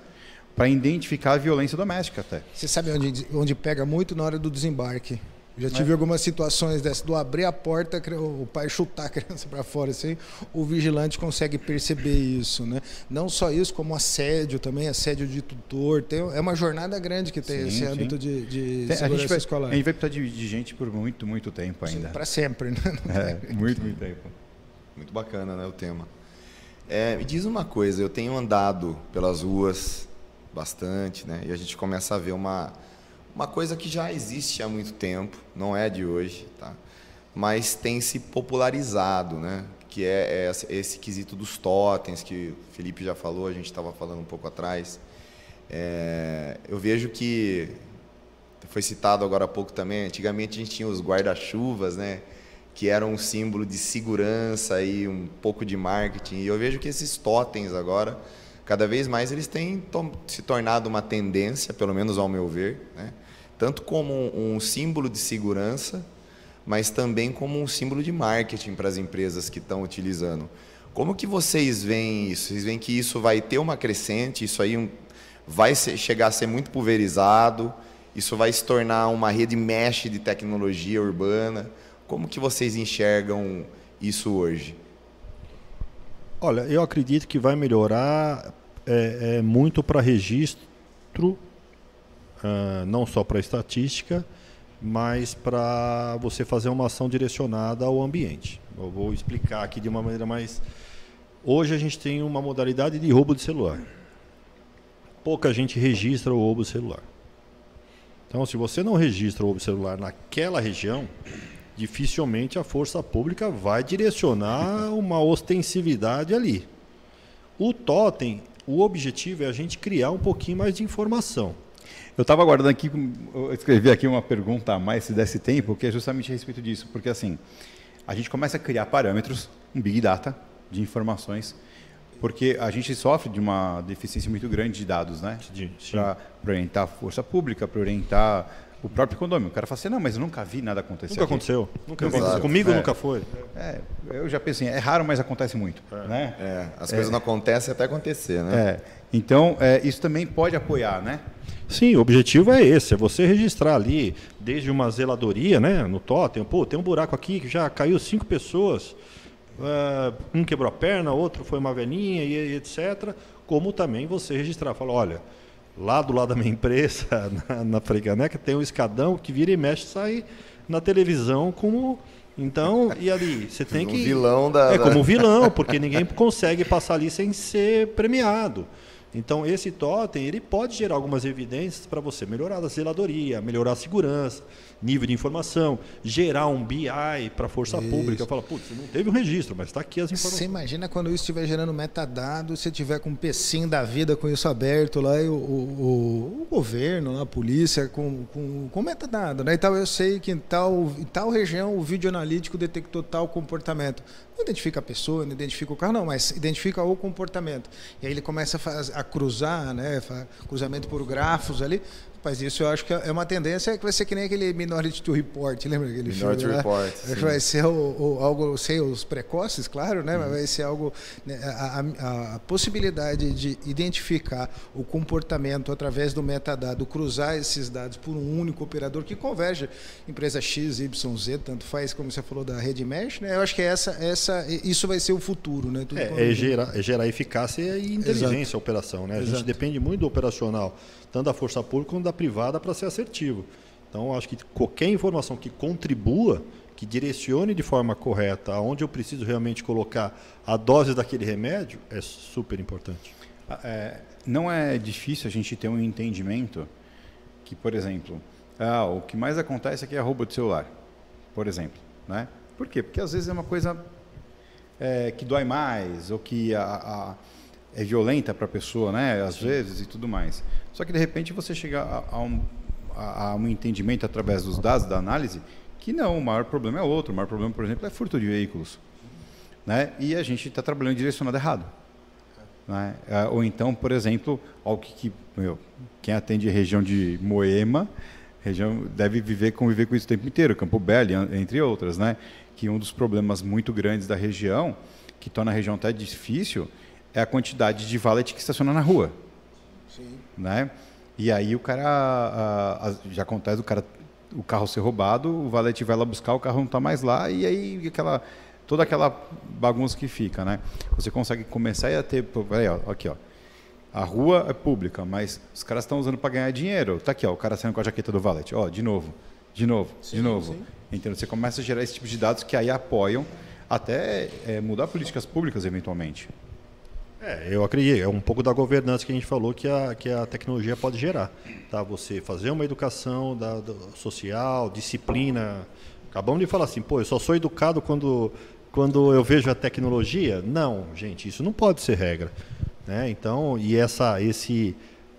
para identificar a violência doméstica até. Você sabe onde, onde pega muito na hora do desembarque. Já tive algumas situações dessas, do abrir a porta, o pai chutar a criança para fora, assim, o vigilante consegue perceber isso, né? Não só isso, como assédio também, assédio de tutor. Tem, é uma jornada grande que tem Sim, esse sim. âmbito de, de Tem- a, gente vai, escolar. a gente vai precisar de, de gente por muito, muito tempo ainda. Para sempre, né? É, muito, muito tempo. Muito bacana, né, o tema. É, me diz uma coisa, eu tenho andado pelas ruas bastante, né? E a gente começa a ver uma, uma coisa que já existe há muito tempo, não é de hoje, tá? Mas tem se popularizado, né? Que é, é esse, quesito dos totens que o Felipe já falou, a gente estava falando um pouco atrás. É, eu vejo que foi citado agora há pouco também. Antigamente a gente tinha os guarda-chuvas, né? Que eram um símbolo de segurança e um pouco de marketing. E eu vejo que esses totens agora, cada vez mais eles têm se tornado uma tendência, pelo menos ao meu ver, né? Tanto como um, símbolo de segurança, mas também como um símbolo de marketing para as empresas que estão utilizando. Como que vocês veem isso? Vocês veem que isso vai ter uma crescente, isso aí vai chegar a ser muito pulverizado, isso vai se tornar uma rede mesh de tecnologia urbana. Como que vocês enxergam isso hoje? Olha, eu acredito que vai melhorar é, é, muito para registro, não só para estatística, mas para você fazer uma ação direcionada ao ambiente. Eu vou explicar aqui de uma maneira mais. Hoje a gente tem uma modalidade de roubo de celular. Pouca gente registra o roubo celular. Então, se você não registra o roubo celular naquela região, dificilmente a força pública vai direcionar uma ostensividade ali. O totem, o objetivo é a gente criar um pouquinho mais de informação. Eu estava aguardando aqui, eu escrevi aqui uma pergunta a mais, se desse tempo, que é justamente a respeito disso. Porque assim, a gente começa a criar parâmetros, um big data de informações, porque a gente sofre de uma deficiência muito grande de dados, né? Para orientar a força pública, para orientar o próprio condomínio. O cara fala assim, não, mas eu nunca vi nada acontecer. Nunca aqui. aconteceu. Nunca aconteceu. Comigo É. nunca foi. É, eu já pensei, é raro, mas acontece muito. Né? É, as coisas não acontecem até acontecer, né? É, então, é, isso também pode apoiar, né? Sim, o objetivo é esse, é você registrar ali, desde uma zeladoria, né, no totem, pô, tem um buraco aqui que já caiu cinco pessoas, ah, um quebrou a perna, outro foi uma velhinha e, e etc. Como também você registrar, falar, olha, lá do lado da minha empresa, na, na Frecaneca, tem um escadão que vira e mexe e sai na televisão como... Então, e ali, você tem Um que... vilão da- É como vilão, porque ninguém consegue passar ali sem ser premiado. Então, esse totem, ele pode gerar algumas evidências para você melhorar a zeladoria, melhorar a segurança, nível de informação, gerar um BI para a força pública. Fala, putz, você não teve um registro, mas está aqui as Você informações. imagina quando isso estiver gerando metadados, você tiver com um pecinho da vida com isso aberto lá, e o, o, o- governo, lá, a polícia, com, com, com metadado. Né? Então eu sei que em tal, em tal região o vídeo analítico detectou tal comportamento. Não identifica a pessoa, não identifica o carro, não, mas identifica o comportamento. E aí ele começa a, faz, a cruzar, né? cruzamento por grafos ali. Mas isso eu acho que é uma tendência que vai ser que nem aquele Minority Report, lembra aquele Minority filme lá? Report, Acho que vai ser o, o- algo sem os precoces, claro, né? Mas vai ser algo né, a, a- a possibilidade de identificar o comportamento através do metadado, cruzar esses dados por um único operador que converge empresa X, Y, Z, tanto faz como você falou da rede mesh, né? Eu acho que essa, essa, isso vai ser o futuro, né? Tudo É, é gerar, é gerar eficácia e inteligência a operação. Né? A gente Exato. depende muito do operacional, tanto da força pública quanto da privada, para ser assertivo. Então, acho que qualquer informação que contribua, que direcione de forma correta aonde eu preciso realmente colocar a dose daquele remédio, é super importante. Ah, é, não é difícil a gente ter um entendimento que, por exemplo, ah, o que mais acontece aqui é roubo de celular, por exemplo. Né? Por quê? Porque às vezes é uma coisa é, que dói mais, ou que a, a- é violenta para a pessoa, né? às vezes, e tudo mais. Só que, de repente, você chega a, a um, a- a um entendimento através dos dados da análise que não, o maior problema é outro. O maior problema, por exemplo, é furto de veículos. Né? E a gente está trabalhando direcionado errado. Né? Ah, Ou então, por exemplo, algo que, que, meu, quem atende a região de Moema região deve viver conviver com isso o tempo inteiro, Campo Belo, en- entre outras, né? Que um dos problemas muito grandes da região, que torna a região até difícil, é a quantidade de valet que estaciona na rua, Sim. né? E aí o cara ah, ah, já acontece o cara o carro ser roubado, o valet vai lá buscar, o carro não está mais lá e aí aquela toda aquela bagunça que fica, né? Você consegue começar a ter, aí, ó, aqui, ó. A rua é pública, mas os caras estão usando para ganhar dinheiro. Tá aqui, ó, o cara saindo com a jaqueta do valet, ó, de novo, de novo, de novo. sim. Então você começa a gerar esse tipo de dados que aí apoiam até eh, mudar políticas públicas eventualmente. É, eu acredito. É um pouco da governança que a gente falou que a, que a tecnologia pode gerar. Tá? Você fazer uma educação da, do- social, disciplina. Acabamos de falar assim, pô, eu só sou educado quando, quando eu vejo a tecnologia. Não, gente, isso não pode ser regra. Né? Então, e essa, esse,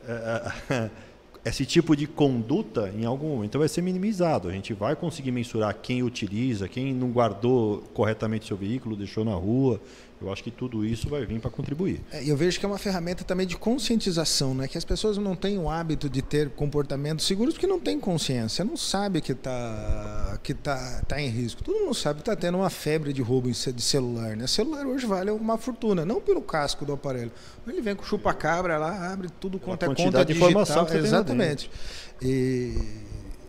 eh, esse tipo de conduta, em algum momento, vai ser minimizado. A gente vai conseguir mensurar quem utiliza, quem não guardou corretamente seu veículo, deixou na rua. Eu acho que tudo isso vai vir para contribuir. É, Eu vejo que é uma ferramenta também de conscientização, né? Que as pessoas não têm o hábito de ter comportamentos seguros porque não tem consciência, não sabe que está que tá, tá em risco. Todo mundo sabe que está tendo uma febre de roubo de celular, né? Celular hoje vale uma fortuna, não pelo casco do aparelho. Ele vem com chupa-cabra lá, abre tudo quanto é conta de digital. informação Exatamente. E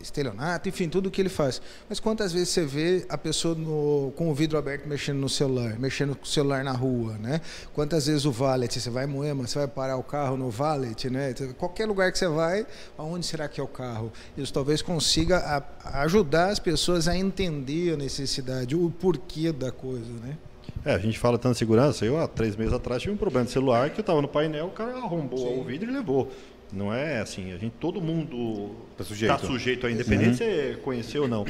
estelionato, enfim, tudo que ele faz. Mas quantas vezes você vê a pessoa no- com o vidro aberto mexendo no celular, mexendo com o celular na rua, né? Quantas vezes o valet, você vai em Moema, você vai parar o carro no valet, né? Qualquer lugar que você vai, aonde será que é o carro? Isso talvez consiga a- ajudar as pessoas a entender a necessidade, o porquê da coisa, né? É, a gente fala tanto de segurança. Eu, há três meses atrás, tive um problema de celular que eu estava no painel, o cara arrombou o vidro e levou. Não é assim, a gente, todo mundo Tá sujeito. tá sujeito a independente se você conheceu ou não.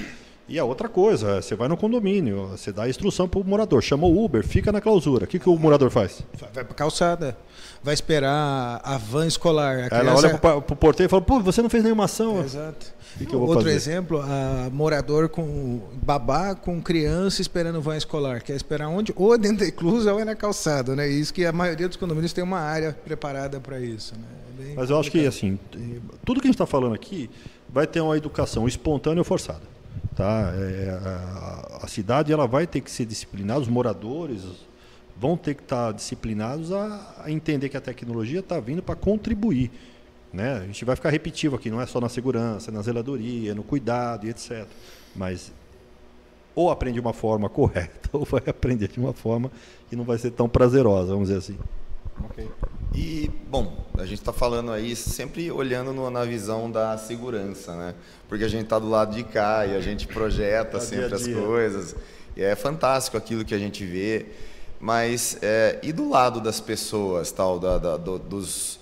E a outra coisa, você vai no condomínio, você dá instrução para o morador, chamou o Uber, fica na clausura. O que, que o morador faz? Vai para calçada, vai esperar a van escolar. A Ela olha para o porteiro e fala, pô, você não fez nenhuma ação. Exato. que vou Outro fazer? exemplo, a morador com babá com criança esperando van escolar. Quer esperar onde? Ou é dentro da inclusa ou é na calçada, né? Isso que a maioria dos condomínios tem uma área preparada para isso, né? É bem Mas eu acho que, assim, tudo que a gente está falando aqui vai ter uma educação espontânea ou forçada. Tá? É, a, a cidade ela vai ter que ser disciplinada, os moradores vão ter que estar disciplinados a, a entender que a tecnologia está vindo para contribuir. Né? A gente vai ficar repetitivo aqui, não é só na segurança, na zeladoria, no cuidado e etc. Mas ou aprende de uma forma correta, ou vai aprender de uma forma que não vai ser tão prazerosa, vamos dizer assim. E, bom, a gente está falando aí sempre olhando no- na visão da segurança, né? Porque a gente está do lado de cá e a gente projeta Tá dia sempre a as dia. coisas. E é fantástico aquilo que a gente vê. Mas, é, e do lado das pessoas, tal, da, da- do- dos,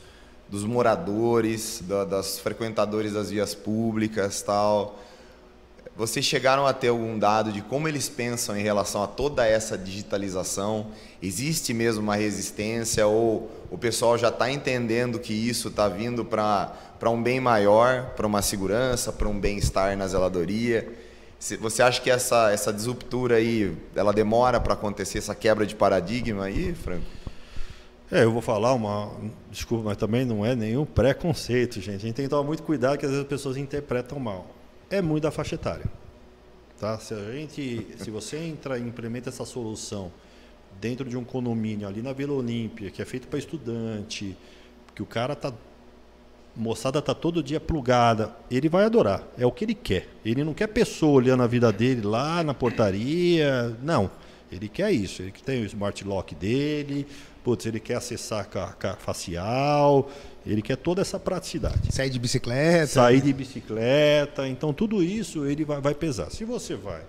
dos moradores, da, das frequentadores das vias públicas, tal? Vocês chegaram a ter algum dado de como eles pensam em relação a toda essa digitalização? Existe mesmo uma resistência ou o pessoal já está entendendo que isso está vindo para um bem maior, para uma segurança, para um bem-estar na zeladoria? Você acha que essa, essa disruptura aí, ela demora para acontecer, essa quebra de paradigma aí, Franco? É, eu vou falar uma. Desculpa, mas também não é nenhum preconceito, gente. A gente tem que tomar muito cuidado que às vezes as pessoas interpretam mal. É muito da faixa etária. Tá? Se, a gente, se você entra e implementa essa solução dentro de um condomínio ali na Vila Olímpia, que é feito para estudante, que o cara tá. Moçada tá todo dia plugada, ele vai adorar. É o que ele quer. Ele não quer pessoa olhando a vida dele lá na portaria. Não. Ele quer isso. Ele que tem o smart lock dele. Putz, ele quer acessar a, a facial. Ele quer toda essa praticidade. Sair de bicicleta. Sair de bicicleta. Então, tudo isso ele vai, vai pesar. Se você vai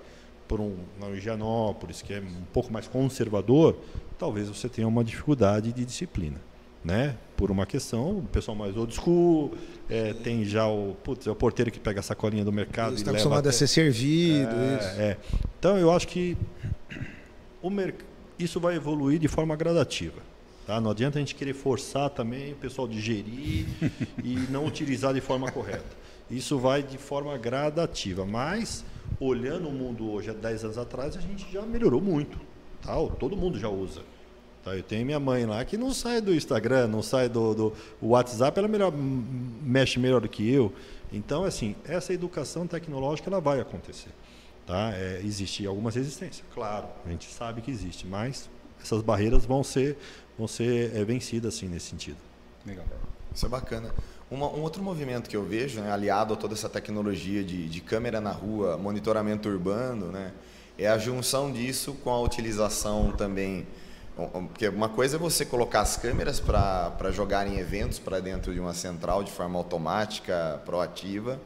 por um Higienópolis, que é um pouco mais conservador, talvez você tenha uma dificuldade de disciplina. Né? Por uma questão, o pessoal mais old school, é, tem já o, putz, é o porteiro que pega a sacolinha do mercado Está e leva acostumado a até- ser servido. isso. é, é. Então eu acho que o merc... isso vai evoluir de forma gradativa. Tá? Não adianta a gente querer forçar também o pessoal digerir e não utilizar de forma correta. Isso vai de forma gradativa. Mas, olhando o mundo hoje, há 10 anos atrás, a gente já melhorou muito. Tá? Todo mundo já usa. Tá? Eu tenho minha mãe lá que não sai do Instagram, não sai do, do WhatsApp, ela melhor, mexe melhor do que eu. Então, assim, essa educação tecnológica ela vai acontecer. Tá? É, existe algumas resistências, claro, a gente sabe que existe, mas essas barreiras vão ser, vão ser é, vencidas assim, nesse sentido. Legal. Isso é bacana. Uma- um outro movimento que eu vejo, né, aliado a toda essa tecnologia de, de câmera na rua, monitoramento urbano, né, é a junção disso com a utilização também. Porque uma coisa é você colocar as câmeras para jogarem eventos para dentro de uma central de forma automática, proativa,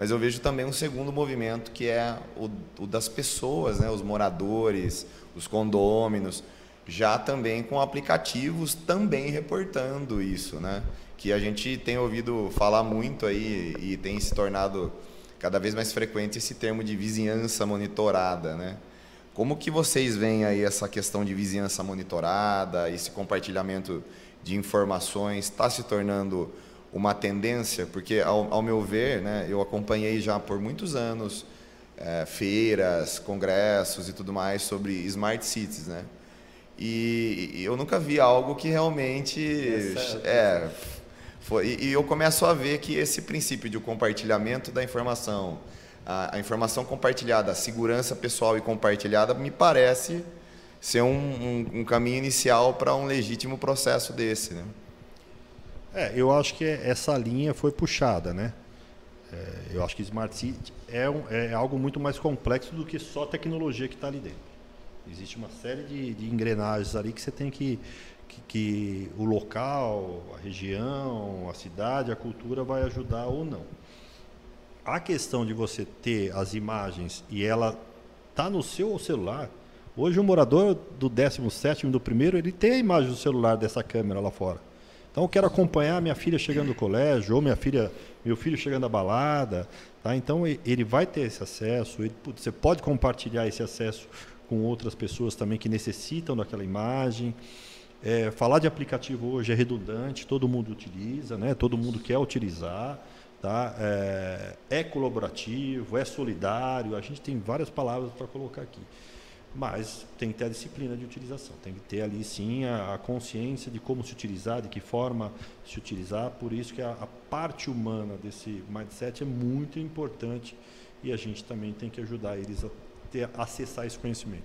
mas eu vejo também um segundo movimento que é o, o das pessoas, né, os moradores, os condôminos, já também com aplicativos também reportando isso, né? Que a gente tem ouvido falar muito aí e tem se tornado cada vez mais frequente esse termo de vizinhança monitorada, né? Como que vocês veem aí essa questão de vizinhança monitorada, esse compartilhamento de informações está se tornando uma tendência? Porque ao, ao meu ver, né, eu acompanhei já por muitos anos eh, feiras, congressos e tudo mais sobre smart cities, né? E, e eu nunca vi algo que realmente é, foi, e, e eu começo a ver que esse princípio de compartilhamento da informação, a, a informação compartilhada, a segurança pessoal e compartilhada, me parece ser um, um, um caminho inicial para um legítimo processo desse, né? É, eu acho que essa linha foi puxada, né? É, eu acho que Smart City é, um- é algo muito mais complexo do que só tecnologia que está ali dentro. Existe uma série de, de engrenagens ali que você tem que, que, que o local, a região, a cidade, a cultura vai ajudar ou não. A questão de você ter as imagens e ela tá no seu celular. Hoje o morador do 17º do primeiro, ele tem a imagem do celular dessa câmera lá fora. Então eu quero acompanhar minha filha chegando do colégio ou minha filha, meu filho chegando da balada, tá? Então ele vai ter esse acesso, ele, você pode compartilhar esse acesso com outras pessoas também que necessitam daquela imagem. É, falar de aplicativo hoje é redundante, todo mundo utiliza, né? todo mundo quer utilizar. Tá? É, é colaborativo, é solidário, a gente tem várias palavras para colocar aqui. Mas tem que ter a disciplina de utilização, tem que ter ali sim a, a consciência de como se utilizar, de que forma se utilizar. Por isso que a, a parte humana desse mindset é muito importante e a gente também tem que ajudar eles a ter, acessar esse conhecimento.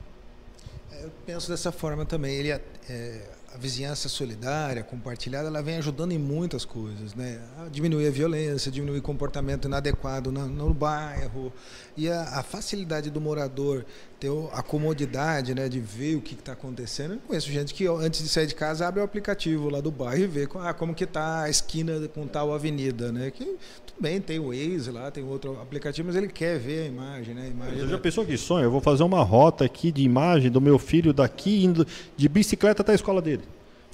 É, eu penso dessa forma também. Ele, é, a vizinhança solidária, compartilhada, ela vem ajudando em muitas coisas, né? A diminuir a violência, diminuir comportamento inadequado no, no bairro e a, a, facilidade do morador ter a comodidade, né, de ver o que está acontecendo. Eu conheço gente que antes de sair de casa abre o aplicativo lá do bairro e vê ah, como que está a esquina com tal avenida, né? Que tudo bem, tem o Waze lá, tem outro aplicativo, mas ele quer ver a imagem, né? A imagem Você já pensou que sonho? Eu vou fazer uma rota aqui de imagem do meu filho daqui indo de bicicleta até a escola dele.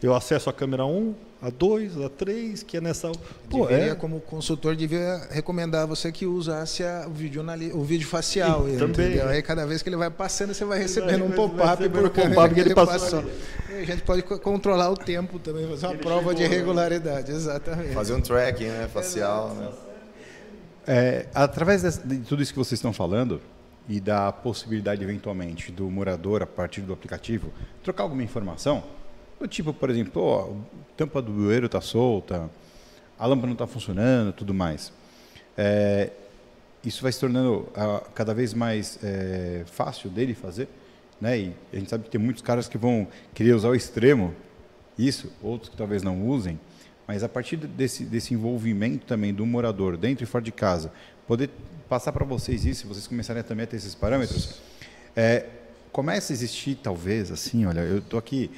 Eu acesso a câmera 1, a 2, a 3, que é nessa. Pô, deveria, é... como consultor, devia recomendar você que usasse a, o, vídeo, o vídeo facial. E, também. Aí cada vez que ele vai passando, você vai recebendo um pop-up por câmera pop que ele passou. passou. a gente pode controlar o tempo também, fazer uma ele prova chegou, de né? regularidade, exatamente. Fazer um tracking né, facial. Né? É, através de tudo isso que vocês estão falando, e da possibilidade, eventualmente, do morador, a partir do aplicativo, trocar alguma informação, tipo, por exemplo, oh, a tampa do bueiro está solta, a lâmpada não está funcionando, tudo mais. É, isso vai se tornando uh, cada vez mais é, fácil dele fazer, né? E a gente sabe que tem muitos caras que vão querer usar o extremo, isso, outros que talvez não usem, mas a partir desse, desse envolvimento também do morador dentro e fora de casa, poder passar para vocês isso, vocês começarem também a ter esses parâmetros, é, começa a existir talvez assim, olha, eu estou aqui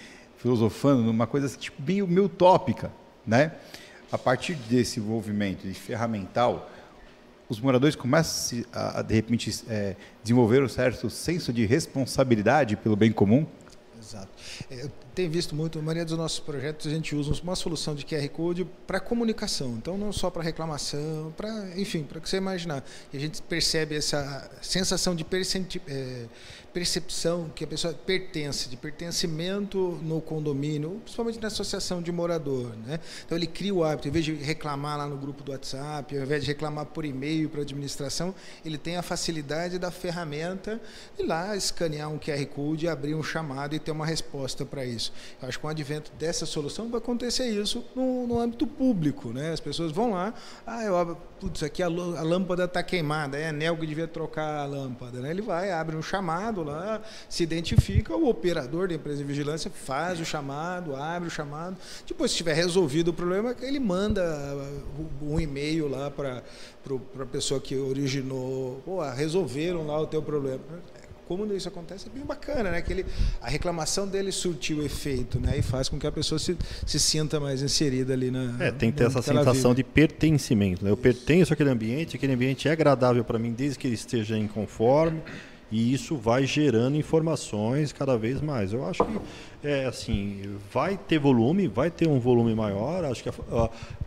filosofando numa coisa tipo, meio, meio utópica, né? A partir desse envolvimento de ferramental, os moradores começam a, de repente, é, desenvolver um certo senso de responsabilidade pelo bem comum. Exato. É, tem visto muito, a maioria dos nossos projetos a gente usa uma solução de QR Code para comunicação, então não só para reclamação, para, enfim, para que você imaginar. E a gente percebe essa sensação de é, percepção que a pessoa pertence, de pertencimento no condomínio, principalmente na associação de morador. Né? Então ele cria o hábito, em vez de reclamar lá no grupo do WhatsApp, ao invés de reclamar por e-mail para a administração, ele tem a facilidade da ferramenta e lá escanear um QR Code, abrir um chamado e ter uma resposta para isso isso. Eu acho que com o advento dessa solução vai acontecer isso no, no âmbito público. Né? As pessoas vão lá, ah, eu putz, aqui a, a lâmpada está queimada, é anel que devia trocar a lâmpada. Né? Ele vai, abre um chamado lá, se identifica, o operador da empresa de vigilância faz o chamado, abre o chamado. Depois, se tiver resolvido o problema, ele manda uh, um e-mail lá para a pessoa que originou, pô, resolveram lá o teu problema como isso acontece é bem bacana, né? Que ele, a reclamação dele surtiu efeito, né? E faz com que a pessoa se, se sinta mais inserida ali na. É, tem que ter essa sensação de pertencimento. Né? Eu pertenço àquele ambiente, aquele ambiente é agradável para mim desde que ele esteja inconforme e isso vai gerando informações cada vez mais. Eu acho que é assim, vai ter volume, vai ter um volume maior. Acho que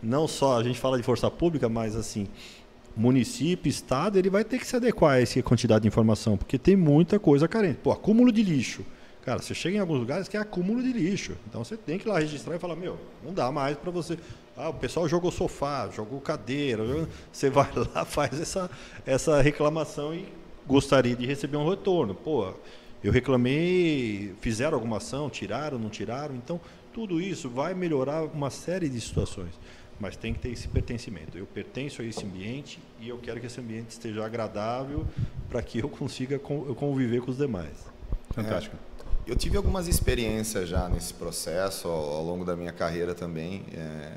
não só a gente fala de força pública, mas assim município, estado, ele vai ter que se adequar a essa quantidade de informação, porque tem muita coisa carente. Pô, acúmulo de lixo. Cara, você chega em alguns lugares que é acúmulo de lixo. Então você tem que ir lá registrar e falar, meu, não dá mais para você. Ah, o pessoal jogou sofá, jogou cadeira. Jogou... Você vai lá, faz essa, essa reclamação e gostaria de receber um retorno. Pô, eu reclamei, fizeram alguma ação, tiraram, não tiraram. Então, tudo isso vai melhorar uma série de situações mas tem que ter esse pertencimento. Eu pertenço a esse ambiente e eu quero que esse ambiente esteja agradável para que eu consiga conviver com os demais. Fantástico. É, eu tive algumas experiências já nesse processo ao, ao longo da minha carreira também é,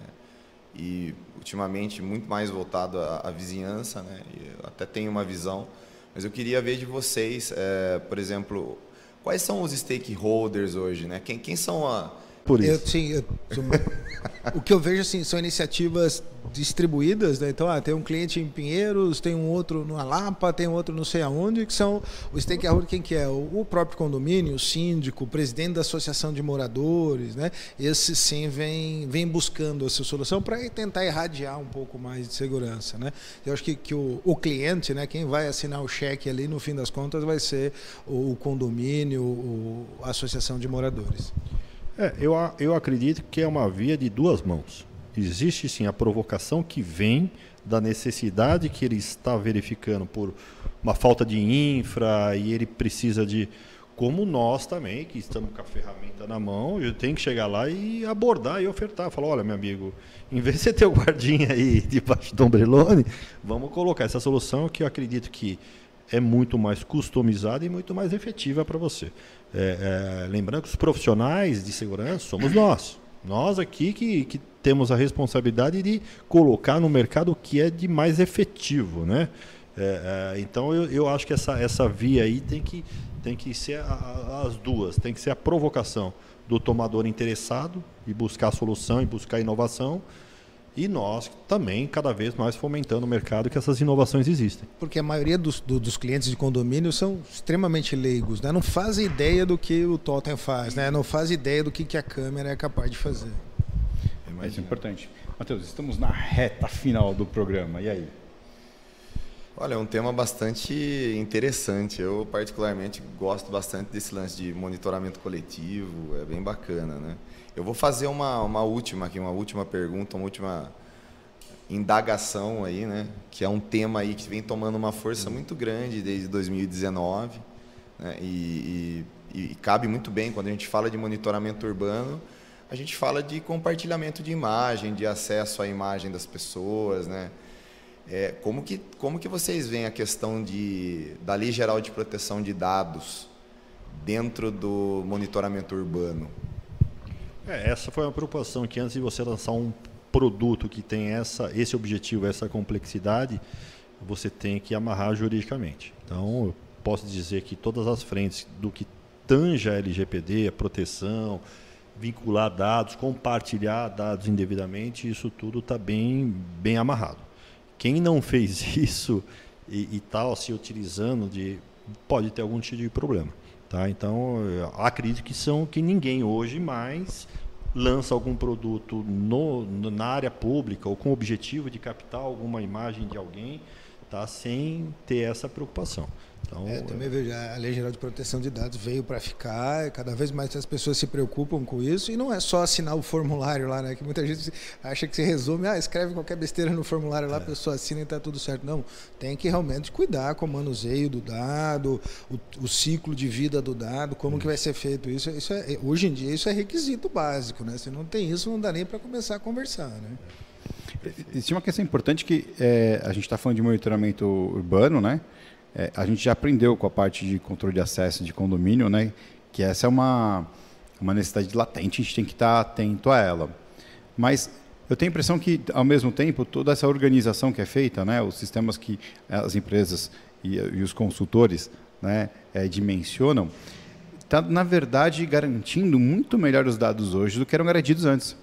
e ultimamente muito mais voltado à, à vizinhança, né? E até tenho uma visão, mas eu queria ver de vocês, é, por exemplo, quais são os stakeholders hoje, né? Quem, quem são a por isso. Eu, sim, eu, o que eu vejo assim, são iniciativas distribuídas, né? então ah, tem um cliente em Pinheiros, tem um outro no Alapa, tem um outro não sei aonde, que são o stakeholder quem que é? O próprio condomínio, o síndico, o presidente da associação de moradores, né? Esse sim vem, vem buscando essa solução para tentar irradiar um pouco mais de segurança, né? Eu acho que, que o, o cliente, né, quem vai assinar o cheque ali no fim das contas vai ser o, o condomínio, o, a associação de moradores. É, eu, eu acredito que é uma via de duas mãos. Existe sim a provocação que vem da necessidade que ele está verificando por uma falta de infra e ele precisa de. Como nós também, que estamos com a ferramenta na mão, eu tenho que chegar lá e abordar e ofertar. Falar: olha, meu amigo, em vez de você ter o guardinha aí debaixo do ombrelone, vamos colocar essa solução que eu acredito que é muito mais customizada e muito mais efetiva para você. É, é, lembrando que os profissionais de segurança somos nós. Nós aqui que, que temos a responsabilidade de colocar no mercado o que é de mais efetivo. Né? É, é, então eu, eu acho que essa, essa via aí tem que, tem que ser a, a, as duas, tem que ser a provocação do tomador interessado e buscar a solução e buscar a inovação e nós também cada vez mais fomentando o mercado que essas inovações existem. Porque a maioria dos, do, dos clientes de condomínio são extremamente leigos, né? não fazem ideia do que o totem faz, né? não fazem ideia do que, que a câmera é capaz de fazer. É mais importante. Matheus, estamos na reta final do programa, e aí? Olha, é um tema bastante interessante. Eu, particularmente, gosto bastante desse lance de monitoramento coletivo, é bem bacana, né? Eu vou fazer uma, uma última aqui, uma última pergunta, uma última indagação aí, né? Que é um tema aí que vem tomando uma força muito grande desde 2019, né? E, e, e cabe muito bem quando a gente fala de monitoramento urbano, a gente fala de compartilhamento de imagem, de acesso à imagem das pessoas, né? É, como, que, como que vocês veem a questão de, da Lei Geral de Proteção de Dados dentro do monitoramento urbano? É, essa foi uma preocupação que antes de você lançar um produto que tem essa, esse objetivo, essa complexidade, você tem que amarrar juridicamente. Então, eu posso dizer que todas as frentes do que tanja a LGPD, a proteção, vincular dados, compartilhar dados indevidamente, isso tudo está bem, bem amarrado. Quem não fez isso e está se utilizando de pode ter algum tipo de problema. Tá? Então, acredito que são que ninguém hoje mais lança algum produto no, na área pública ou com o objetivo de captar alguma imagem de alguém, tá? sem ter essa preocupação. Então, é, também vejo, a Lei Geral de Proteção de Dados veio para ficar, cada vez mais as pessoas se preocupam com isso, e não é só assinar o formulário lá, né? Que muita gente acha que se resume, ah, escreve qualquer besteira no formulário lá, é. a pessoa assina e está tudo certo. Não, tem que realmente cuidar com o manuseio do dado, o, o ciclo de vida do dado, como hum. que vai ser feito isso. isso é, hoje em dia isso é requisito básico, né? Se não tem isso, não dá nem para começar a conversar, né? Existe uma questão importante que é, a gente está falando de monitoramento urbano, né? É, a gente já aprendeu com a parte de controle de acesso de condomínio, né, que essa é uma, uma necessidade latente, a gente tem que estar atento a ela. Mas eu tenho a impressão que, ao mesmo tempo, toda essa organização que é feita, né, os sistemas que as empresas e, e os consultores né, é, dimensionam, está, na verdade, garantindo muito melhor os dados hoje do que eram garantidos antes.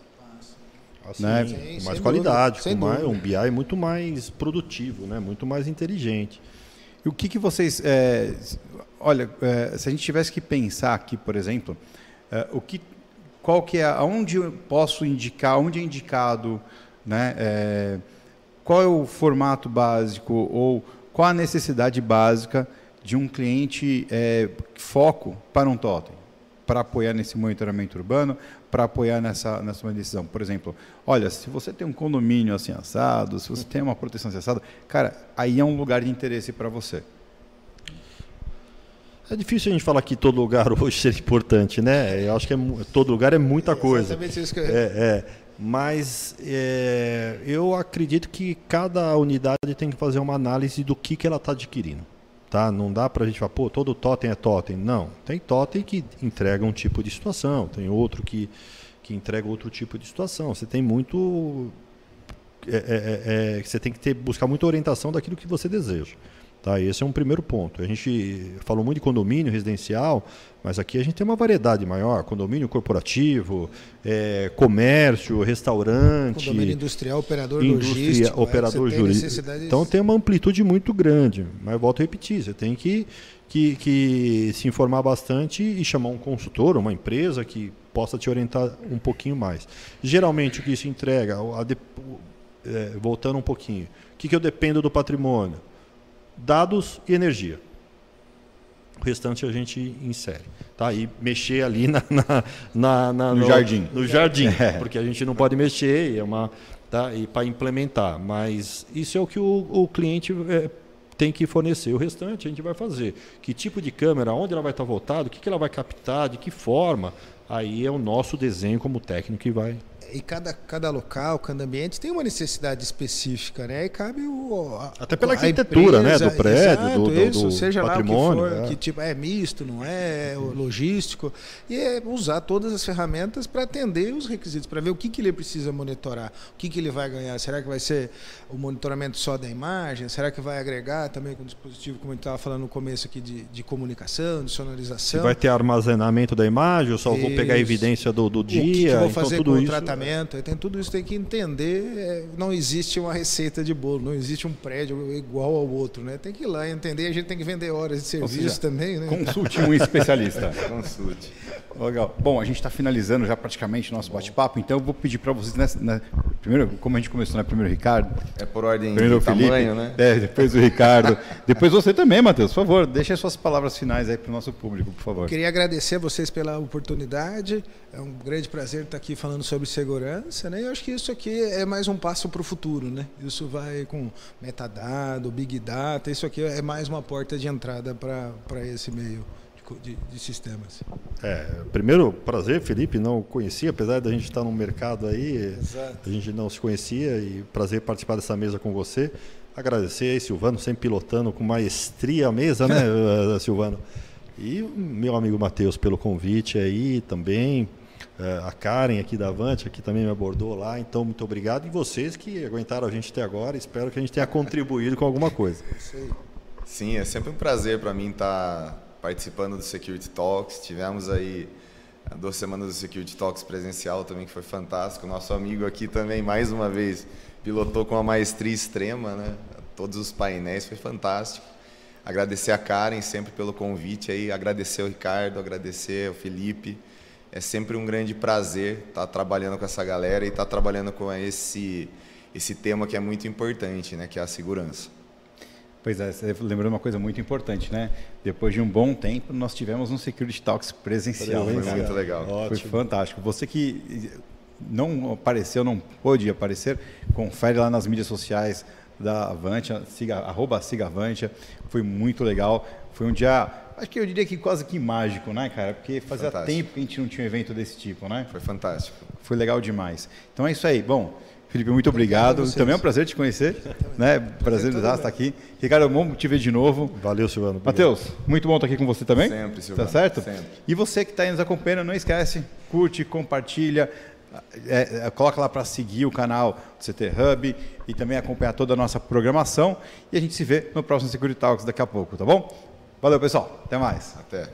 Assim, né? com mais qualidade, com mais, um BI muito mais produtivo, né? muito mais inteligente. E o que, que vocês. É, olha, é, se a gente tivesse que pensar aqui, por exemplo, é, o que, qual que é, aonde eu posso indicar, onde é indicado, né, é, qual é o formato básico ou qual a necessidade básica de um cliente é, foco para um totem? Para apoiar nesse monitoramento urbano, para apoiar nessa, nessa decisão. Por exemplo, olha, se você tem um condomínio assim assado, se você tem uma proteção assim assada, cara, aí é um lugar de interesse para você. É difícil a gente falar que todo lugar hoje seja importante, né? Eu acho que é, todo lugar é muita coisa. Exatamente isso que eu... é, é, Mas é, eu acredito que cada unidade tem que fazer uma análise do que, que ela está adquirindo. Tá? Não dá para a gente falar, pô, todo totem é totem. Não. Tem totem que entrega um tipo de situação, tem outro que, que entrega outro tipo de situação. Você tem muito. É, é, é, é você tem que ter, buscar muita orientação daquilo que você deseja. Tá? Esse é um primeiro ponto. A gente falou muito de condomínio residencial, mas aqui a gente tem uma variedade maior: condomínio corporativo, é, comércio, restaurante. Condomínio industrial, operador indústria, logístico. Operador é, jurídico. Então tem uma amplitude muito grande. Mas volto a repetir: você tem que, que, que se informar bastante e chamar um consultor, uma empresa que possa te orientar um pouquinho mais. Geralmente o que isso entrega, a é, voltando um pouquinho, o que, que eu dependo do patrimônio? Dados e energia. O restante a gente insere. Tá? E mexer ali na, na, na, na no, no, jardim. No jardim, é. porque a gente não pode mexer e é uma tá? e para implementar. Mas isso é o que o, o cliente é, tem que fornecer. O restante a gente vai fazer. Que tipo de câmera, onde ela vai estar voltada, o que, que ela vai captar, de que forma. Aí é o nosso desenho como técnico que vai e cada, cada local, cada ambiente tem uma necessidade específica, né? E cabe o. A, Até pela arquitetura, empresa, né? Do prédio, exato, do, do, isso, do seja patrimônio. Lá o que, for, é. que tipo é misto, não é, é logístico. E é usar todas as ferramentas para atender os requisitos, para ver o que, que ele precisa monitorar, o que, que ele vai ganhar. Será que vai ser o monitoramento só da imagem? Será que vai agregar também com o dispositivo, como a gente estava falando no começo aqui, de, de comunicação, de sonorização? Se vai ter armazenamento da imagem, eu só isso. vou pegar a evidência do, do dia. O que, que vou fazer então, tudo com isso, o tratamento? Tem tudo isso tem que entender. É, não existe uma receita de bolo, não existe um prédio igual ao outro, né? Tem que ir lá entender. A gente tem que vender horas de serviço seja, também, né? Consulte um especialista. Consulte. Legal. Bom, a gente está finalizando já praticamente o nosso bate-papo, então eu vou pedir para vocês, nessa, né, primeiro, como a gente começou, né? Primeiro o Ricardo. É por ordem primeiro de Felipe, tamanho, né? É, depois o Ricardo. depois você também, Matheus, por favor, deixe as suas palavras finais aí para o nosso público, por favor. Queria agradecer a vocês pela oportunidade. É um grande prazer estar aqui falando sobre segurança, né? Eu acho que isso aqui é mais um passo para o futuro, né? Isso vai com metadado, big data, isso aqui é mais uma porta de entrada para esse meio de, de, sistemas. É, primeiro, prazer, Felipe, não conhecia, apesar da gente estar no mercado aí, Exato. a gente não se conhecia e prazer participar dessa mesa com você. Agradecer aí, Silvano, sempre pilotando com maestria a mesa, né, Silvano? E meu amigo Matheus pelo convite aí também. Eh, a Karen aqui da Avante, aqui também me abordou lá, então muito obrigado. E vocês que aguentaram a gente até agora, espero que a gente tenha contribuído com alguma coisa. Sim, é sempre um prazer para mim estar participando do Security Talks. Tivemos aí duas semanas do Security Talks presencial também, que foi fantástico. Nosso amigo aqui também, mais uma vez, pilotou com uma maestria extrema, né? Todos os painéis, foi fantástico. Agradecer a Karen sempre pelo convite aí, agradecer o Ricardo, agradecer o Felipe. É sempre um grande prazer estar trabalhando com essa galera e estar trabalhando com esse, esse tema que é muito importante, né? Que é a segurança. Pois é, você lembrou uma coisa muito importante, né? Depois de um bom tempo, nós tivemos um Security Talks presencial. Foi muito legal. Foi fantástico. Você que não apareceu, não pôde aparecer, confere lá nas mídias sociais da Avantia, siga, arroba siga Avantia. Foi muito legal. Foi um dia, acho que eu diria que quase que mágico, né, cara? Porque fazia fantástico. tempo que a gente não tinha um evento desse tipo, né? Foi fantástico. Foi legal demais. Então é isso aí. Bom, Felipe, muito obrigado. Também é um prazer te conhecer. né? Prazer estar estar aqui. Ricardo, bom te ver de novo. Valeu, Silvano. Matheus, muito bom estar aqui com você também. Sempre, Silvano. Tá certo? Sempre. E você que está aí nos acompanhando, não esquece, curte, compartilha, é, é, coloca lá para seguir o canal do CT Hub e também acompanhar toda a nossa programação. E a gente se vê no próximo Security Talks daqui a pouco, tá bom? Valeu, pessoal. Até mais. Até.